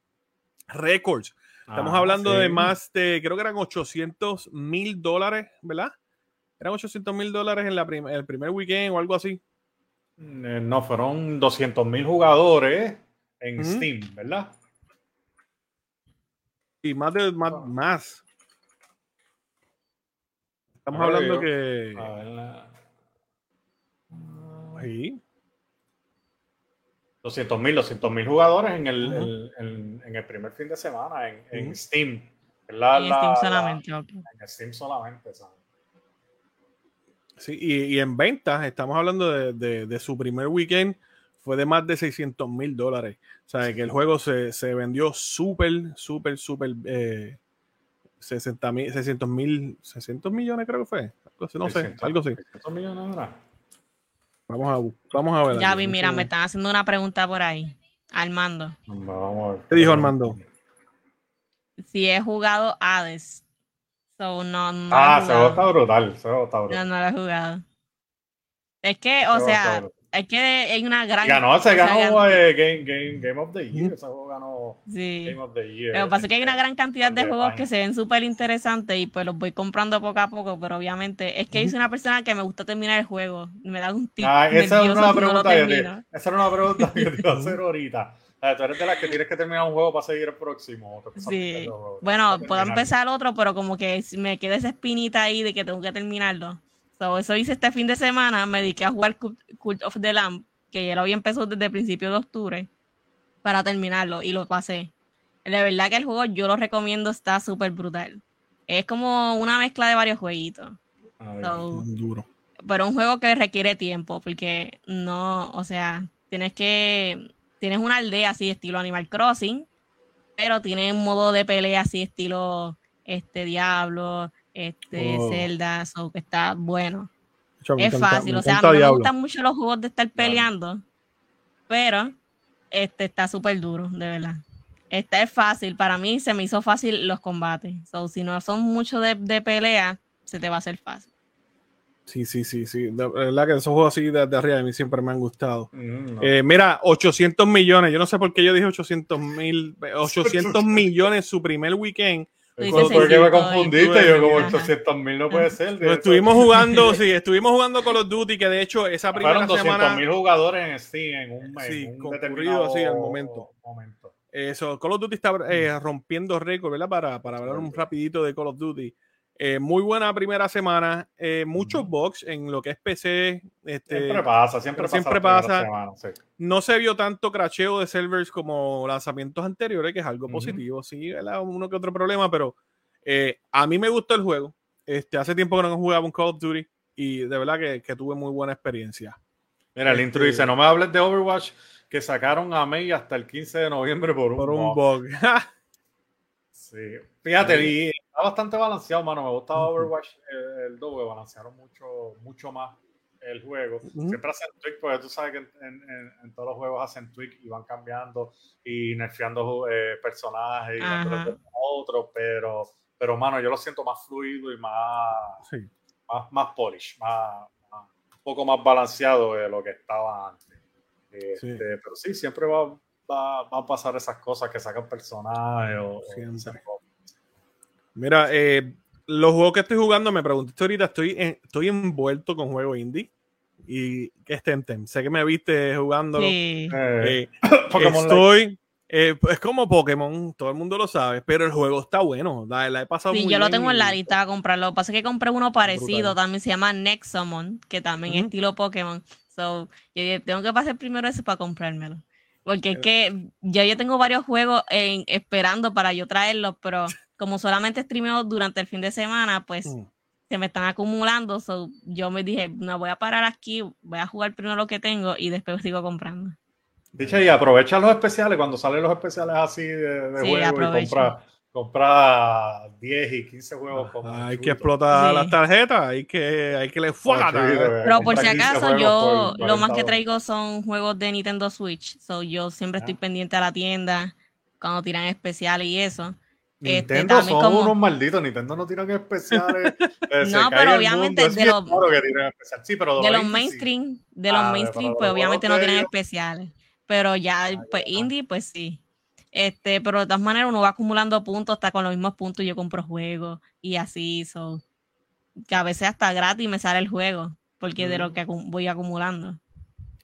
récords. Estamos ah, hablando de más de, creo que eran 800 mil dólares, ¿verdad? Eran 800 mil dólares en la el primer weekend o algo así. Eh, no, fueron 200 mil jugadores en Steam, ¿verdad? Y más de más. Ah. más. Estamos hablando que. A ver la... Sí. 200 mil, 200 mil jugadores en el, en el primer fin de semana en, Steam. en Steam solamente. En Steam solamente, ¿sabes? Sí, y, en ventas, estamos hablando de, su primer weekend, fue de más de 600 mil dólares. O sea, que el juego se, vendió súper, súper, súper. Eh, 60 mil, 600 mil, 600 millones creo que fue. No sé, algo así. millones Vamos a, vamos a ver. Ya vi, mira, me están haciendo una pregunta por ahí. Armando. Vamos ¿Qué dijo Armando? Si he jugado Hades. So, no, no ah, se está brutal. Se está brutal. No, no lo he jugado. Es que, o sea, es que hay una gran. Ganó, se ganó eh, game, game, game, of the Year. Ese juego ganó sí. Game of the Year. Lo que pasa es que hay una gran cantidad de juegos que se ven súper interesantes y pues los voy comprando poco a poco, pero obviamente es que soy una persona que me gusta terminar el juego. Me da un tip. Ah, esa es una pregunta, esa era una pregunta que te iba a hacer ahorita tú eres de las que tienes que terminar un juego para seguir el próximo. Sí. Bueno, puedo empezar otro, pero como que me queda esa espinita ahí de que tengo que terminarlo. eso hice este fin de semana. Me dediqué a jugar Cult of the Lamb, que ya lo había empezado desde el principio de octubre, para terminarlo y lo pasé. De verdad que el juego yo lo recomiendo, está súper brutal. Es como una mezcla de varios jueguitos. duro. Pero un juego que requiere tiempo, porque no, o sea, tienes que tienes una aldea así estilo Animal Crossing, pero tiene un modo de pelea así estilo este Diablo, este oh. Zelda, so que está bueno. es fácil, o sea, a mí me gustan mucho los juegos de estar peleando, pero este está súper duro, de verdad. Este es fácil, para mí se me hizo fácil los combates. So, si no son mucho de, de pelea, se te va a hacer fácil. Sí, sí, sí, sí. De verdad que esos juegos así de, arriba a mí siempre me han gustado. Mm, eh, mira, 800 millones. Yo no sé por qué yo dije 800 mil, 800 millones su primer weekend. ¿Por qué me confundiste? Yo como 800 mil no puede ser. Pues estuvimos jugando, sí, estuvimos jugando Call of Duty, que de hecho esa primera Fueron 200 semana... mil jugadores en Steam en un mes. Sí, un concurrido así al momento. momento. Eso, Call of Duty está eh, rompiendo récord, ¿verdad? Para, para hablar un rapidito de Call of Duty. Eh, muy buena primera semana, eh, muchos bugs en lo que es PC. Este, siempre pasa, siempre, siempre pasa. No se vio tanto cracheo de servers como lanzamientos anteriores, que es algo positivo, sí, uno que otro problema, pero eh, a mí me gustó el juego. Este, hace tiempo que no jugaba un Call of Duty y de verdad que, tuve muy buena experiencia. Mira, el intro dice, este no me hables de Overwatch, que sacaron a May hasta el 15 de noviembre por un, por un bug. sí, fíjate, y bastante balanceado, mano. Me gustaba Overwatch eh, el, doble, balancearon mucho, mucho más el juego. Siempre hacen tweak, porque tú sabes que en, todos los juegos hacen tweak y van cambiando y nerfeando eh, personajes y otros, pero, pero, mano, yo lo siento más fluido y más, más, más polish, más, un poco más balanceado de lo que estaba antes. Este, pero sí, siempre va, va, a pasar esas cosas que sacan personajes o, Mira, eh, los juegos que estoy jugando, me preguntaste ahorita, estoy, estoy envuelto con juegos indie y que es Temtem. Sé que me viste jugando. Sí. Eh, estoy. Eh, es como Pokémon, todo el mundo lo sabe, pero el juego está bueno. La, he pasado sí, yo lo tengo en la lista a comprarlo. Lo que pasa es que compré uno parecido, también se llama Nexomon, que también es estilo Pokémon. So, yo tengo que pasar primero ese para comprármelo. Porque es eh. que ya yo tengo varios juegos en, esperando para yo traerlos, pero como solamente streameo durante el fin de semana, pues mm. se me están acumulando. So, yo me dije, no voy a parar aquí, voy a jugar primero lo que tengo y después sigo comprando. Dicha, y aprovecha los especiales cuando salen los especiales así de, de juego y compra, compra 10 y 15 juegos. hay que explotar las tarjetas, hay que, hay que le Pero por si acaso, yo lo más que traigo son juegos de Nintendo Switch. So, yo siempre estoy ah. pendiente a la tienda cuando tiran especiales y eso. Este, Nintendo son unos malditos, Nintendo no tiran especiales. Eh, no, pero obviamente de los, sí, pero de, los mainstream, de los ah, mainstream, pues obviamente no tienen especiales. Pero ya, pues indie, pues sí. Este, pero de todas maneras uno va acumulando puntos hasta con los mismos puntos yo compro juegos y así, so, que a veces hasta gratis me sale el juego, porque de lo que voy acumulando.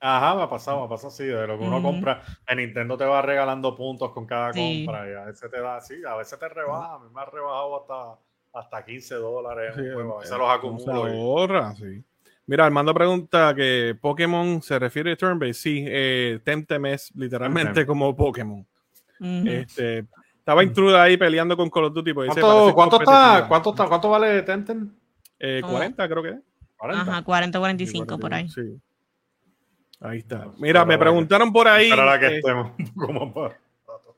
Ajá, me ha pasado, me ha pasado así, de lo que uno compra, en Nintendo te va regalando puntos con cada compra y a veces te da así, a veces te rebaja, a mí me ha rebajado hasta, hasta 15 dólares, a veces los acumulo. sí. Mira, Armando pregunta que Pokémon se refiere a turn-based. Sí, eh, Temtem es literalmente como Pokémon. este, estaba intruda ahí peleando con Call of Duty. Pues, ¿Cuánto, ¿cuánto, está, ¿cuánto, está, ¿Cuánto vale Temtem? Eh, 40, creo que 40. Ajá, 40, 45 por ahí. Sí. Ahí está. Mira, me preguntaron por ahí. Para que eh, estemos.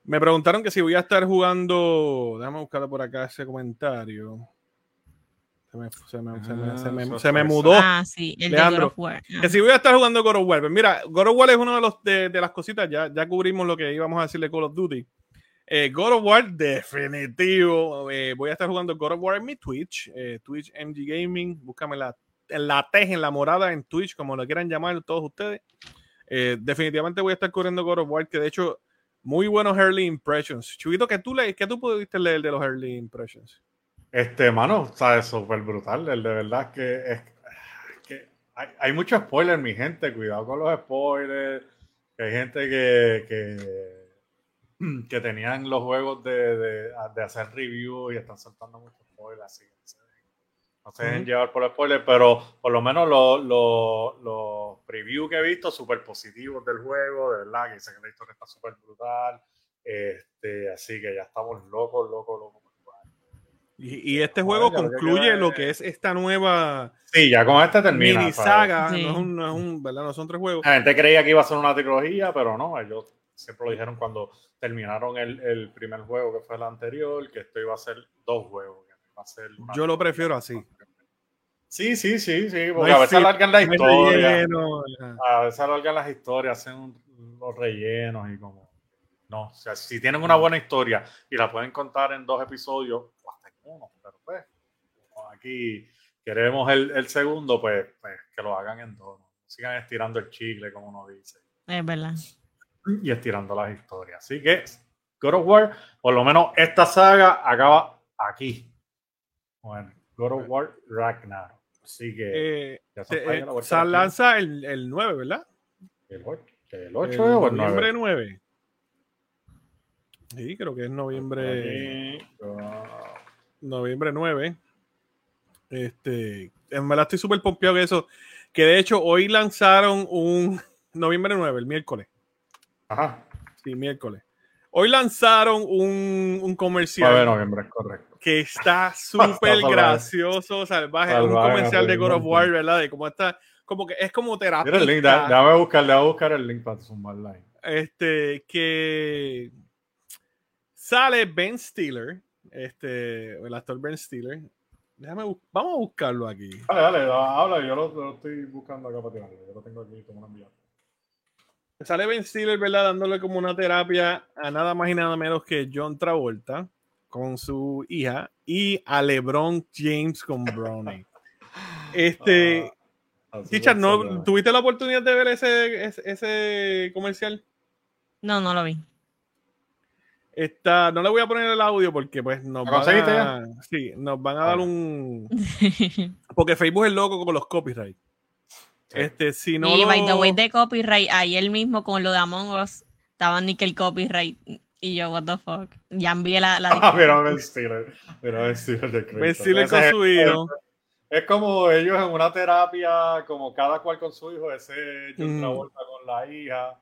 me preguntaron que si voy a estar jugando. Déjame buscar por acá ese comentario. Se me, se me, mudó. Ah, sí, el de War. Que si voy a estar jugando God of War. Pues mira, God of War es una de, los, de, las cositas. Ya, ya cubrimos lo que íbamos a decirle Call of Duty. Eh, God of War, definitivo. Eh, voy a estar jugando God of War en mi Twitch. Eh, Twitch MG Gaming. Búscame la, la T en la morada en Twitch, como lo quieran llamar todos ustedes. definitivamente voy a estar cubriendo God of War, que de hecho, muy buenos early impressions. Chubito, ¿qué tú, le, qué tú pudiste leer de los early impressions? Este, mano, sabes, súper brutal. El de verdad que es que hay, hay mucho spoiler, mi gente. Cuidado con los spoilers. Hay gente que, que, que tenían los juegos de, de, hacer review y están soltando muchos spoilers. Así no se dejen llevar por los spoilers, pero por lo menos los lo, lo previews que he visto, súper positivos del juego, de verdad, que dicen que la historia está súper brutal. Este, así que ya estamos locos, locos, locos y, este juego concluye lo que es esta nueva. Sí, ya con este termina. Mini saga, no, es un, no, es un, ¿verdad? no son tres juegos. La gente creía que iba a ser una trilogía, pero no, ellos siempre lo dijeron cuando terminaron el, el primer juego, que fue el anterior, que esto iba a ser dos juegos. Yo lo prefiero así. Sí, sí, sí, sí, porque a veces alargan la historia. a veces alargan las historias, hacen los rellenos y como. No, o sea, si tienen una buena historia y la pueden contar en dos episodios, uno, pero pues, aquí queremos el, segundo, pues, pues, que lo hagan en dos. Sigan estirando el chicle, como uno dice. Es verdad. Y estirando las historias. Así que God of War, por lo menos esta saga acaba aquí. Bueno, God of War Ragnar. Así que. Eh, eh lanza el, el 9, ¿verdad? El 8, el 8 o el 9. Noviembre 9. Sí, creo que es noviembre noviembre 9. Este, en verdad estoy súper pompeado que eso. Que de hecho hoy lanzaron un noviembre 9, el miércoles. Ajá. Sí, miércoles. Hoy lanzaron un, un comercial. noviembre, correcto. Que está súper gracioso, salvaje. Un comercial de God of War, ¿verdad? De cómo está. Como que es como terapia. Mira el link, buscar, déjame buscar el link para sumar line. Este, que sale Ben Stiller, este, el actor Ben Stiller. Déjame, vamos a buscarlo aquí. Dale, dale, habla, yo lo, estoy buscando acá para tirarlo. Yo lo tengo aquí como una enviado. Sale Ben Stiller, ¿verdad? Dándole como una terapia a nada más y nada menos que John Travolta con su hija y a LeBron James con Brownie. Este, uh, ¿no, ¿tuviste la oportunidad de ver ese, ese, ese comercial? No, no lo vi. Está, no le voy a poner el audio porque pues nos van a, sí, nos van a dar un porque Facebook es loco con los copyrights. Este, si no y by the way de copyright, ayer mismo con lo de Among Us estaba Nickel copyright y yo, what the fuck. Ya envié la. la ah, pero Ben Stiller. Pero Ben Stiller de Ben Stiller con su hijo. Es como ellos en una terapia, como cada cual con su hijo, ese John mm. vuelta con la hija.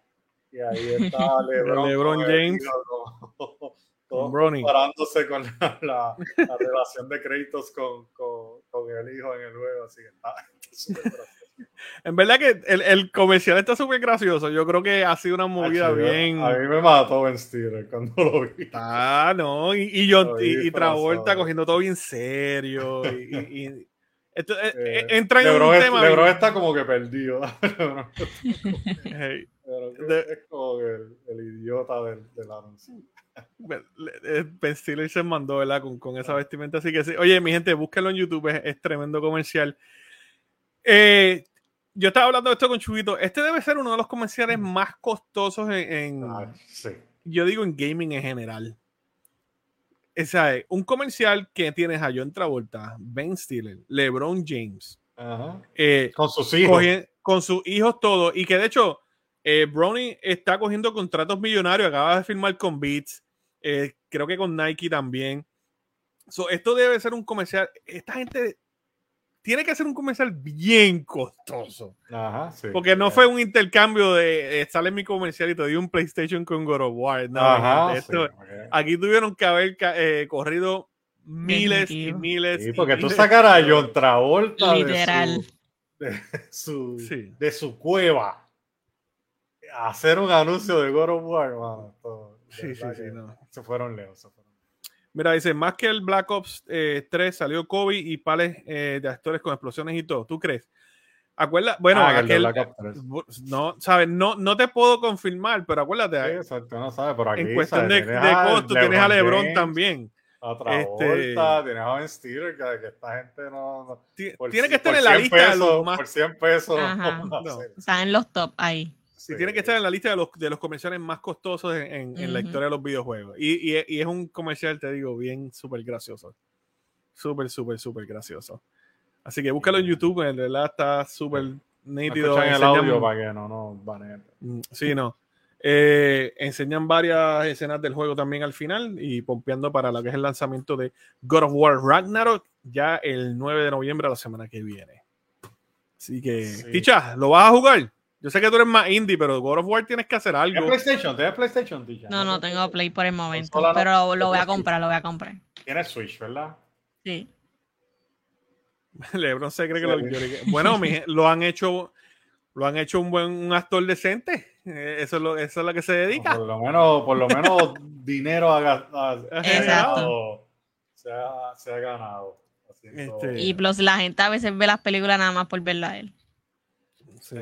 Y ahí está LeBron, LeBron James. Todo comparándose con la, la, relación de créditos con, con, con, el hijo en el juego. Así que está, en verdad que el, el comercial está súper gracioso. Yo creo que ha sido una movida bien. A mí me mató Ben Stiller cuando lo vi. Ah, no. Y, y, yo, y, Travolta cogiendo todo bien serio. y, esto, eh, eh, entra en Lebron un tema. Lebron está como que perdido. hey. es como que el, idiota del, del anuncio. Ben Stiller se mandó, ¿verdad? Con, con, esa vestimenta. Así que sí. Oye, mi gente, búsquenlo en YouTube. Es, es tremendo comercial. Eh, yo estaba hablando de esto con Chubito. Este debe ser uno de los comerciales más costosos en. Yo digo en gaming en general. Esa es un comercial que tienes a John Travolta, Ben Stiller, LeBron James. Eh, con sus hijos. con sus hijos todos. Y que de hecho, eh, Brownie está cogiendo contratos millonarios. Acaba de firmar con Beats. Eh, creo que con Nike también. esto debe ser un comercial. Esta gente tiene que ser un comercial bien costoso. Ajá, sí, porque no fue un intercambio de sale mi comercial y te doy un PlayStation con God of War. Ajá, Aquí tuvieron que haber eh, corrido miles y miles. Sí, porque tú sacar a John Travolta Literal. de su, de su, cueva a hacer un anuncio de God of War, sí, sí, sí, no. Se fueron lejos. Se fueron Mira, dice, más que el Black Ops 3 eh, salió Kobe y pales eh, de actores con explosiones y todo. ¿Tú crees? Acuerda, bueno, ah, aquel, no, sabes, no, no te puedo confirmar, pero acuérdate. Sí, exacto, no sabes, por aquí. En cuestión de, de costo, tienes a LeBron también. A otra este, tienes a Ben Stiller, que, esta gente no. tiene que estar en la lista de los más. Por 100 pesos. Está en los top ahí. Sí, tiene que estar en la lista de los, de los comerciales más costosos en, en, la historia de los videojuegos. Y, y, y, es un comercial, te digo, bien súper gracioso. Súper, súper, súper gracioso. Así que búscalo en YouTube, en realidad está súper nítido. En el audio para que no no mm, Sí, no. Eh, enseñan varias escenas del juego también al final y pompeando para lo que es el lanzamiento de God of War Ragnarok ya el 9 de noviembre, la semana que viene. Así que, Ticha, ¿lo vas a jugar? Yo sé que tú eres más indie, pero God of War tienes que hacer algo. ¿Tienes PlayStation? ¿Tienes PlayStation, No, no, tengo Play por el momento, pero lo, voy a comprar, lo voy a comprar. Tienes Switch, ¿verdad? Sí. Lebron se cree que lo... Bueno, lo han hecho lo han hecho un buen un actor decente. Eh, eso es lo, eso es lo que se dedica. por lo menos, por lo menos dinero ha, Exacto. Se, ha, se ha ganado. Este... Y plus la gente a veces ve las películas nada más por verla a él. sí.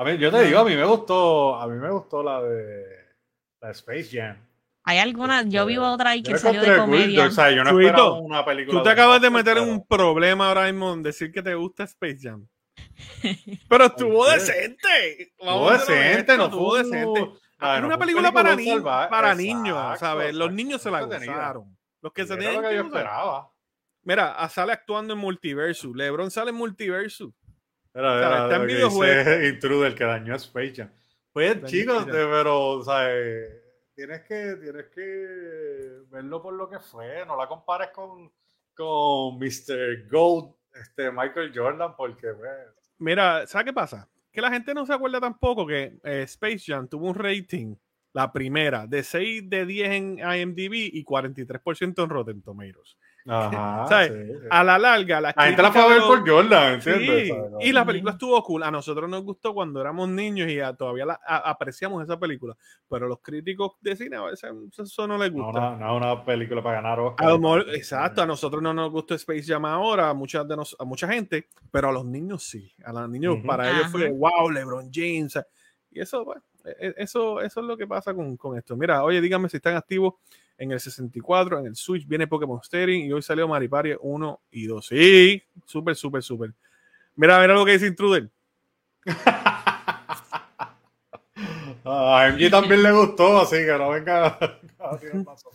A ver, yo te digo, a mí me gustó, a mí me gustó la de la Space Jam. ¿Hay alguna? Yo vi otra ahí que salió de comedia. O sea, yo no esperaba una película. Tú te acabas de meter en un problema ahora mismo en decir que te gusta Space Jam. Pero estuvo decente. Estuvo decente, no estuvo decente. Es una película para, niños, para niños, ¿sabes? Los niños se la gozaron. Los que se tenían que yo esperaba. Mira, sale actuando en Multiverso. LeBron sale en Multiverso. Era, era, está en videojuegos. Intruder que dañó a Space Jam. Pues chicos, pero, o sea, tienes que, tienes que verlo por lo que fue. No la compares con, con Mr. Gold, este Michael Jordan, porque pues, Mira, ¿sabes qué pasa? Que la gente no se acuerda tampoco que eh, Space Jam tuvo un rating, la primera, de 6 de 10 en IMDb y 43% en Rotten Tomatoes. Ajá, A la larga, la, gente la fue a ver por Jordan, ¿entiendes? y la película estuvo cool. A nosotros nos gustó cuando éramos niños y todavía la, apreciamos esa película. Pero los críticos de cine a veces eso no les gusta. No, no, una película para ganar Oscar. exacto, a nosotros no nos gustó Space Jam ahora, a, muchas de a mucha gente, pero a los niños sí. A los niños, para ellos fue wow, LeBron James. Y eso, bueno, e, e, eso, eso es lo que pasa con, con esto. Mira, oye, díganme si están activos en el 64, en el Switch viene Pokémon Steering y hoy salió Maripari 1 y 2. Sí, súper, súper, súper. Mira, mira lo que dice Intruder. A MG también le gustó, así que no venga paso.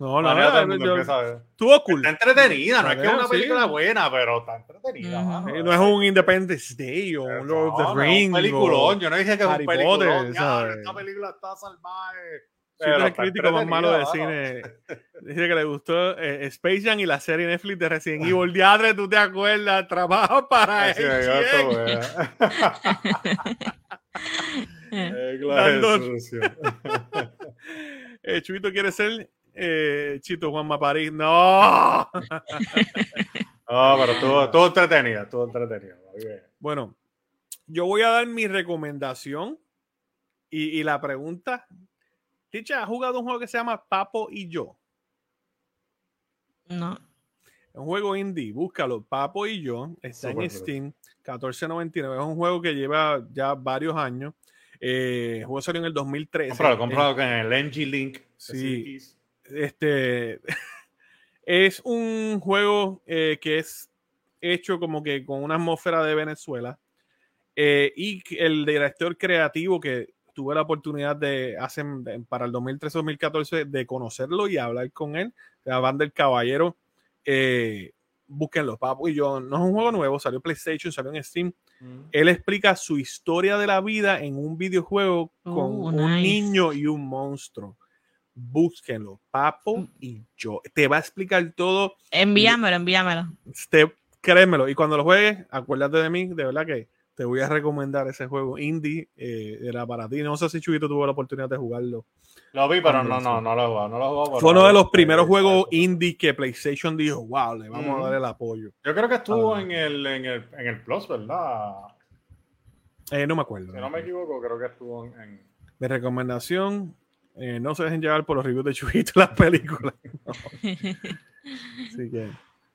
No, no, no, estuvo cool. Está entretenida, no es que es una película buena, pero está entretenida. no es un Independence Day o un Lord of the Rings. un peliculón, yo no dije que es un peliculón. esta película está salvaje. Siempre el crítico más malo de cine dice que le gustó eh, Space Jam y la serie Netflix de Resident Evil. Diadre, tú te acuerdas, trabaja para sí, él. eh, claro, eh, Chuito quiere ser eh, Chito Juanma París. No. no, pero todo, todo entretenido, todo entretenido. Bueno, yo voy a dar mi recomendación y, y la pregunta. Ticha, ¿has jugado un juego que se llama Papo y yo? No. Es un juego indie, búscalo. Papo y yo. Está en Steam, 14.99. Es un juego que lleva ya varios años. Eh, el juego salió en el 2013. Comprado, comprado con el NG Link. Sí este es un juego eh, que es hecho como que con una atmósfera de Venezuela eh, y el director creativo que tuve la oportunidad de hacer para el 2013-2014 de conocerlo y hablar con él, la banda del caballero, eh, búsquenlo, papo y yo, no es un juego nuevo, salió PlayStation, salió en Steam. Mm. Él explica su historia de la vida en un videojuego con oh, un niño y un monstruo búsquenlo, Papo mm. y yo. Te va a explicar todo. Envíamelo, envíamelo. Te, créemelo. Y cuando lo juegues, acuérdate de mí, de verdad que te voy a recomendar ese juego indie. Eh, era para ti. No sé si Chubito tuvo la oportunidad de jugarlo. Lo vi, pero no, no, no lo he jugado. No lo Fue uno de los primeros juegos indie que PlayStation dijo, wow, le vamos a dar el apoyo. Yo creo que estuvo en, el, en, el, en el Plus, ¿verdad? Eh, no me acuerdo. Si no me equivoco, creo que estuvo en... Mi recomendación, eh, no se dejen llevar por los reviews de Chuito las películas. Así que.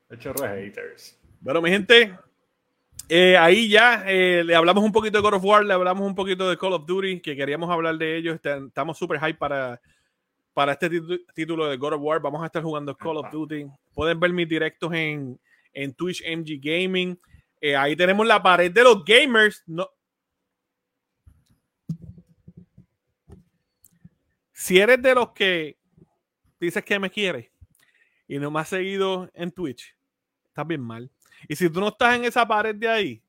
Hecho haters. Bueno, mi gente, eh, ahí ya eh, le hablamos un poquito de God of War, le hablamos un poquito de Call of Duty, que queríamos hablar de ellos. Estamos súper hype para, para este título de God of War. Vamos a estar jugando Call of Duty. Pueden ver mis directos en, en Twitch MG Gaming. ahí tenemos la pared de los gamers. No, Si eres de los que dices que me quieres y no me has seguido en Twitch, estás bien mal. Y si tú no estás en esa pared de ahí,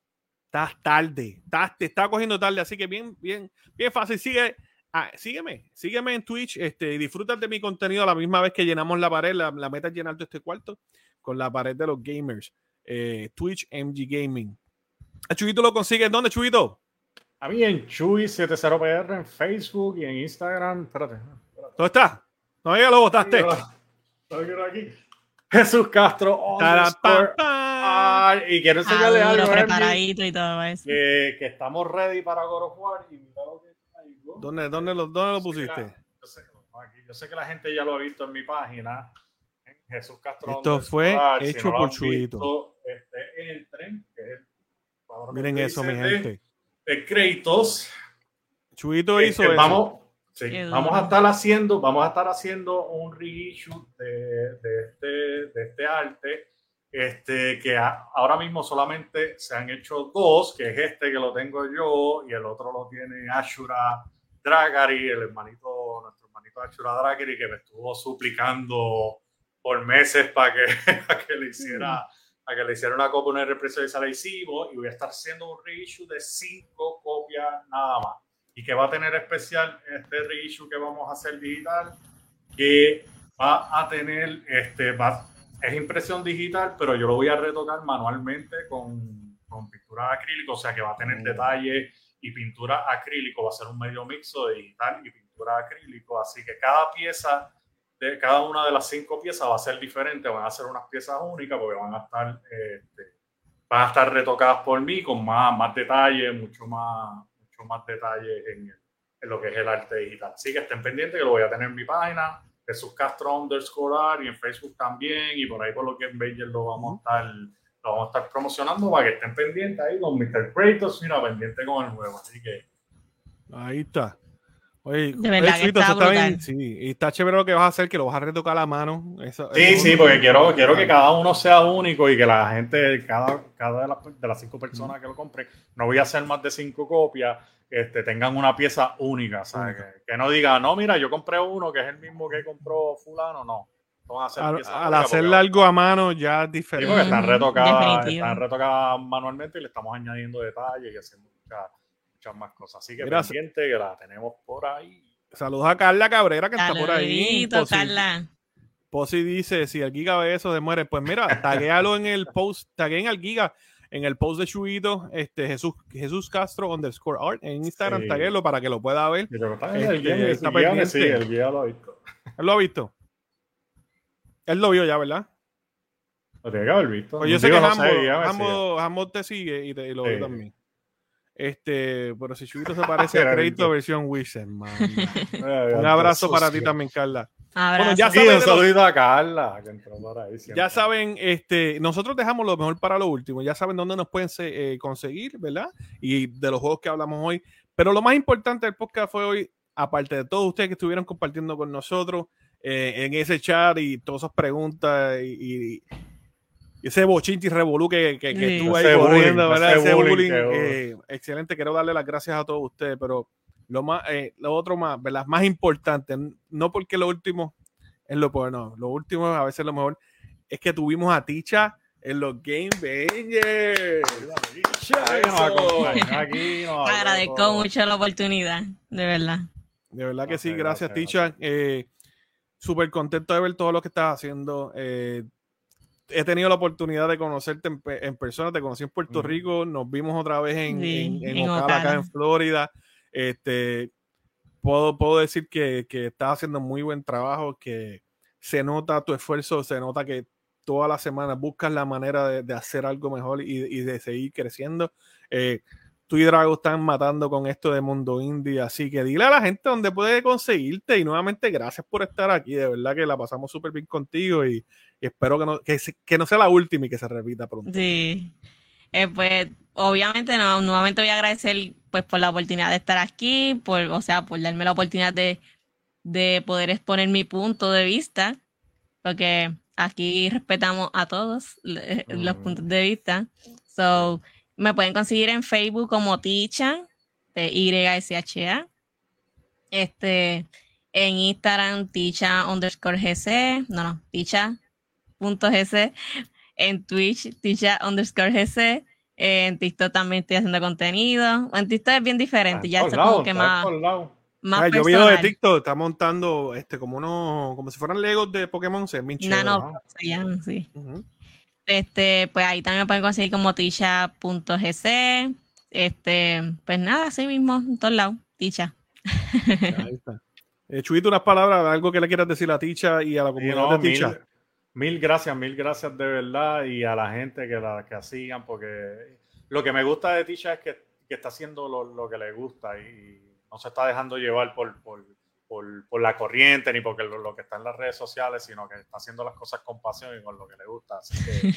estás tarde, estás, te está cogiendo tarde. Así que bien, bien, bien fácil. Sigue, ah, sígueme, sígueme en Twitch este, y disfruta de mi contenido a la misma vez que llenamos la pared. La, meta es llenar todo este cuarto con la pared de los gamers. Eh, Twitch MG Gaming. ¿A Chubito lo consigues? ¿Dónde, Chubito? A mí en Chuy70PR en Facebook y en Instagram. Espérate. ¿Dónde está? No ya lo votaste. aquí. Jesús Castro. y quiero enseñarle ah, algo. Preparadito y todo eso. Que, que, estamos ready para God of War. Y mira lo que ¿Dónde, dónde, lo, dónde lo pusiste? Yo sé, yo sé, que la gente ya lo ha visto en mi página. Jesús Castro. Esto fue hecho por Chuito. Este es el tren. Que es el, Miren eso, mi gente de créditos. Chuito hizo eso. Vamos, vamos a estar haciendo, vamos a estar haciendo un reissue de, de, este, de este arte. Este, que ahora mismo solamente se han hecho dos, que es este que lo tengo yo y el otro lo tiene Ashura Dragari, el hermanito, nuestro hermanito Ashura Dragari, que me estuvo suplicando por meses para que, para que le hiciera a que le hiciera una copia, una represión y se la hicimos y voy a estar haciendo un reissue de cinco copias nada más. Y que va a tener especial este reissue que vamos a hacer digital, que va a tener, este, va, es impresión digital, pero yo lo voy a retocar manualmente con, con pintura acrílico, o sea que va a tener mm. detalle y pintura acrílico, va a ser un medio mixo de digital y pintura acrílico, así que cada pieza de cada una de las cinco piezas va a ser diferente, van a ser unas piezas únicas porque van a estar, este, van a estar retocadas por mí con más, más detalle, mucho más, mucho más detalle en, en, lo que es el arte digital. Así que estén pendientes que lo voy a tener en mi página, Jesús Castro underscore y en Facebook también y por ahí por lo que en Bayer lo vamos a estar lo vamos a estar promocionando para que estén pendientes ahí con Mr. Kratos, mira, pendiente con el nuevo. Así que ahí está. Oye, de verdad que está, está sí, y está chévere lo que vas a hacer, que lo vas a retocar a la mano. sí, sí, porque quiero, quiero que cada uno sea único y que la gente, cada, cada de, las, de las cinco personas que lo compren, no voy a hacer más de cinco copias, este, tengan una pieza única, ¿sabes? Que, no diga, no, mira, yo compré uno que es el mismo que compró fulano, no. Al, al hacerle algo a mano ya es diferente. Sí, porque están retocadas, están retocadas manualmente y le estamos añadiendo detalles y haciendo muchas, más cosas. Así que pendiente que la tenemos por ahí. Saludos a Carla Cabrera que está por ahí. Posi, Carla. Posi dice, si el Giga ve eso, se muere. Pues mira, taguéalo en el post, tagueen al Giga en el post de Chuito, este, Jesús, Jesús Castro underscore art en Instagram, sí. taguélo para que lo pueda ver. Este, el guía, está sí, el guía lo ha visto. Él lo ha visto. Él lo vio ya, ¿verdad? Lo tiene que haber visto. Pues yo sé que no te sigue y, te, lo sí. también. Este, pero si Chuito se parece a crédito versión Wish, man. Un abrazo para ti también, Carla. Bueno, ya saben, un saludito a Carla, que entró por ahí Ya saben, este, nosotros dejamos lo mejor para lo último. Ya saben dónde nos pueden eh, conseguir, ¿verdad? Y de los juegos que hablamos hoy. Pero lo más importante del podcast fue hoy, aparte de todos ustedes que estuvieron compartiendo con nosotros eh, en ese chat y todas esas preguntas y, y ese bochinchi revolú que, que, que estuvo ahí corriendo, ¿verdad? Ese, bullying. Eh, excelente, quiero darle las gracias a todos ustedes, pero lo más, eh, lo otro más, ¿verdad? Más importante, no porque lo último es lo peor, no, lo último a veces lo mejor es que tuvimos a Ticha en los Game Bangers. Agradezco mucho la oportunidad, de verdad. De verdad que sí, gracias, Ticha. Eh, Súper contento de ver todo lo que estás haciendo. Eh, he tenido la oportunidad de conocerte en, persona, te conocí en Puerto Rico, nos vimos otra vez en, en, acá en Florida. Este, puedo, puedo decir que, que estás haciendo muy buen trabajo, que se nota tu esfuerzo, se nota que todas las semanas buscas la manera de, hacer algo mejor y, de seguir creciendo. Eh, tú y Drago están matando con esto de Mundo Indie, así que dile a la gente dónde puede conseguirte y nuevamente gracias por estar aquí, de verdad que la pasamos súper bien contigo y, espero que no, que, no sea la última y que se repita pronto. Sí, eh, pues obviamente no, nuevamente voy a agradecer pues por la oportunidad de estar aquí, por, o sea, por darme la oportunidad de, de poder exponer mi punto de vista, porque aquí respetamos a todos los puntos de vista. So, me pueden conseguir en Facebook como Ticha, de YSHA. Este, en Instagram, Ticha underscore GC, no, no, Ticha.gc. En Twitch, Ticha underscore GC. En TikTok también estoy haciendo contenido. En TikTok es bien diferente, ya está como que más. Más yo vi de TikTok, está montando este como uno, como si fueran Legos de Pokémon, se no, no, se llaman, sí. Este, pues ahí también me pueden conseguir como tisha.gc. Este, pues nada, así mismo, en todos lados, Ticha. Ahí está. Eh, Chuito, unas palabras, algo que le quieras decir a Ticha y a la comunidad de Ticha. Mil, gracias, mil gracias de verdad y a la gente que la que sigan, porque lo que me gusta de Ticha es que, que está haciendo lo, lo, que le gusta y no se está dejando llevar por, por por, por, la corriente ni porque lo, lo, que está en las redes sociales, sino que está haciendo las cosas con pasión y con lo que le gusta. Así que.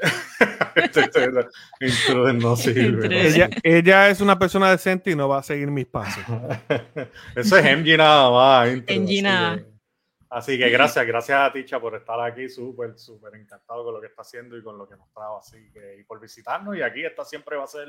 no sirve. Ella, ella, es una persona decente y no va a seguir mis pasos. Eso es MG nada más. MG nada. Así que gracias, gracias a Ticha por estar aquí, súper, súper encantado con lo que está haciendo y con lo que nos trajo, así que, y por visitarnos. Y aquí esta siempre va a ser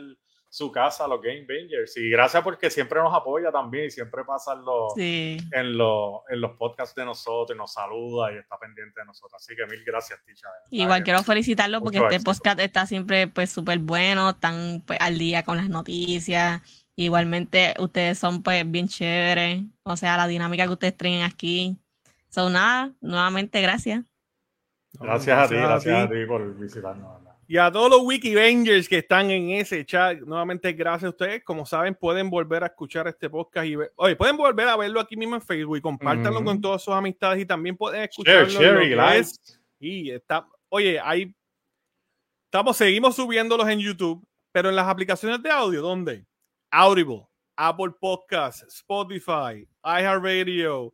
su casa, los Game Bangers. Y gracias porque siempre nos apoya también y siempre pasa en los, sí. en, los, en los podcasts de nosotros y nos saluda y está pendiente de nosotros. Así que mil gracias, Ticha. Igual quiero felicitarlo porque este podcast está siempre pues súper bueno, están pues, al día con las noticias. Igualmente ustedes son pues bien chéveres, o sea, la dinámica que ustedes traen aquí So, nada, nuevamente gracias. Gracias, a ti, gracias a ti. por visitarnos. Y a todos los Wikibangers que están en ese chat, nuevamente gracias a ustedes. Como saben, pueden volver a escuchar este podcast y ver, oye, pueden volver a verlo aquí mismo en Facebook y compártanlo mm -hmm. con todas sus amistades y también pueden escucharlo. Share, share, y está, oye, ahí estamos, seguimos subiéndolos en YouTube, pero en las aplicaciones de audio, ¿dónde? Audible, Apple Podcasts, Spotify, iHeartRadio,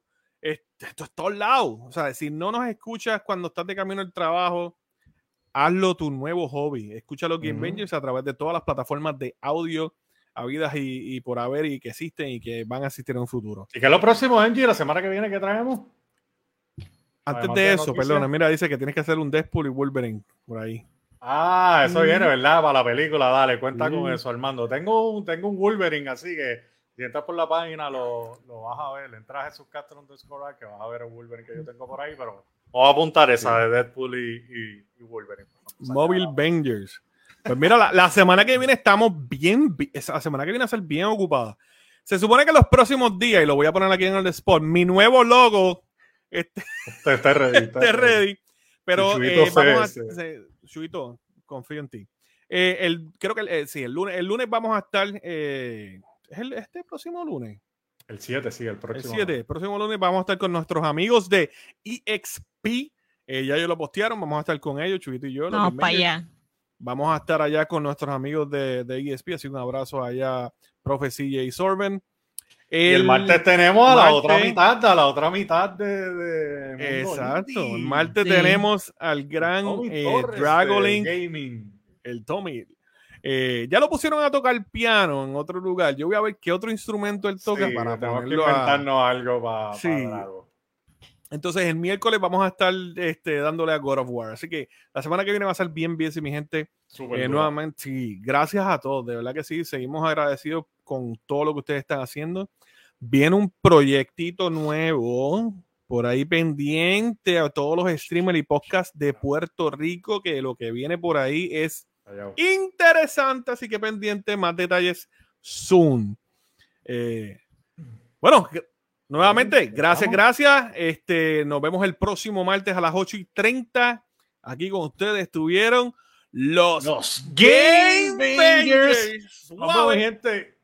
esto es todos lados. O sea, si no nos escuchas cuando estás de camino al trabajo, hazlo tu nuevo hobby. Escucha los Game Bangers a través de todas las plataformas de audio habidas y, y, por haber y que existen y que van a existir en un futuro. ¿Y qué es lo próximo, Angie? ¿La semana que viene que traemos? Antes de eso, perdona, mira, dice que tienes que hacer un Deadpool y Wolverine por ahí. Ah, eso viene, mm. ¿verdad? Para la película, dale, cuenta con eso, Armando. Tengo un, tengo un Wolverine, así que si entras por la página lo, lo vas a ver. Entras a Jesús Castro Discord que vas a ver el Wolverine que yo tengo por ahí, pero vamos a apuntar esa de Deadpool y, y, Wolverine. Mobile Bangers. Pues mira, la, la, semana que viene estamos bien, la semana que viene va a ser bien ocupada. Se supone que los próximos días, y lo voy a poner aquí en el spot, mi nuevo logo este, está ready. Está ready. Pero eh, vamos a, Chuito, confío en ti. Eh, el, creo que eh, sí, el lunes, el lunes vamos a estar. ¿Es el, este próximo lunes? El 7, sí, el próximo. El 7, el próximo lunes vamos a estar con nuestros amigos de EXP. ya ellos lo postearon, vamos a estar con ellos, Chuito y yo. Vamos para allá. Vamos a estar allá con nuestros amigos de, de ESP. Así un abrazo allá, profe CJ Sorben. El, y el martes tenemos a la otra mitad, a la otra mitad de. exacto. El martes tenemos al gran eh, Dragolink Gaming. El Tommy. Eh, ya lo pusieron a tocar piano en otro lugar. Yo voy a ver qué otro instrumento él toca para ponerlo que inventarnos algo para, sí. Entonces el miércoles vamos a estar este, dándole a God of War. Así que la semana que viene va a ser bien, bien, mi gente. Eh, nuevamente, sí, gracias a todos. De verdad que sí, seguimos agradecidos con todo lo que ustedes están haciendo. Viene un proyectito nuevo por ahí pendiente a todos los streamers y podcasts de Puerto Rico, que lo que viene por ahí es interesante, así que pendiente, más detalles soon. Eh, bueno, nuevamente, gracias, gracias. Este, nos vemos el próximo martes a las 8 y 30. Aquí con ustedes estuvieron los, Game Bangers. Wow. gente.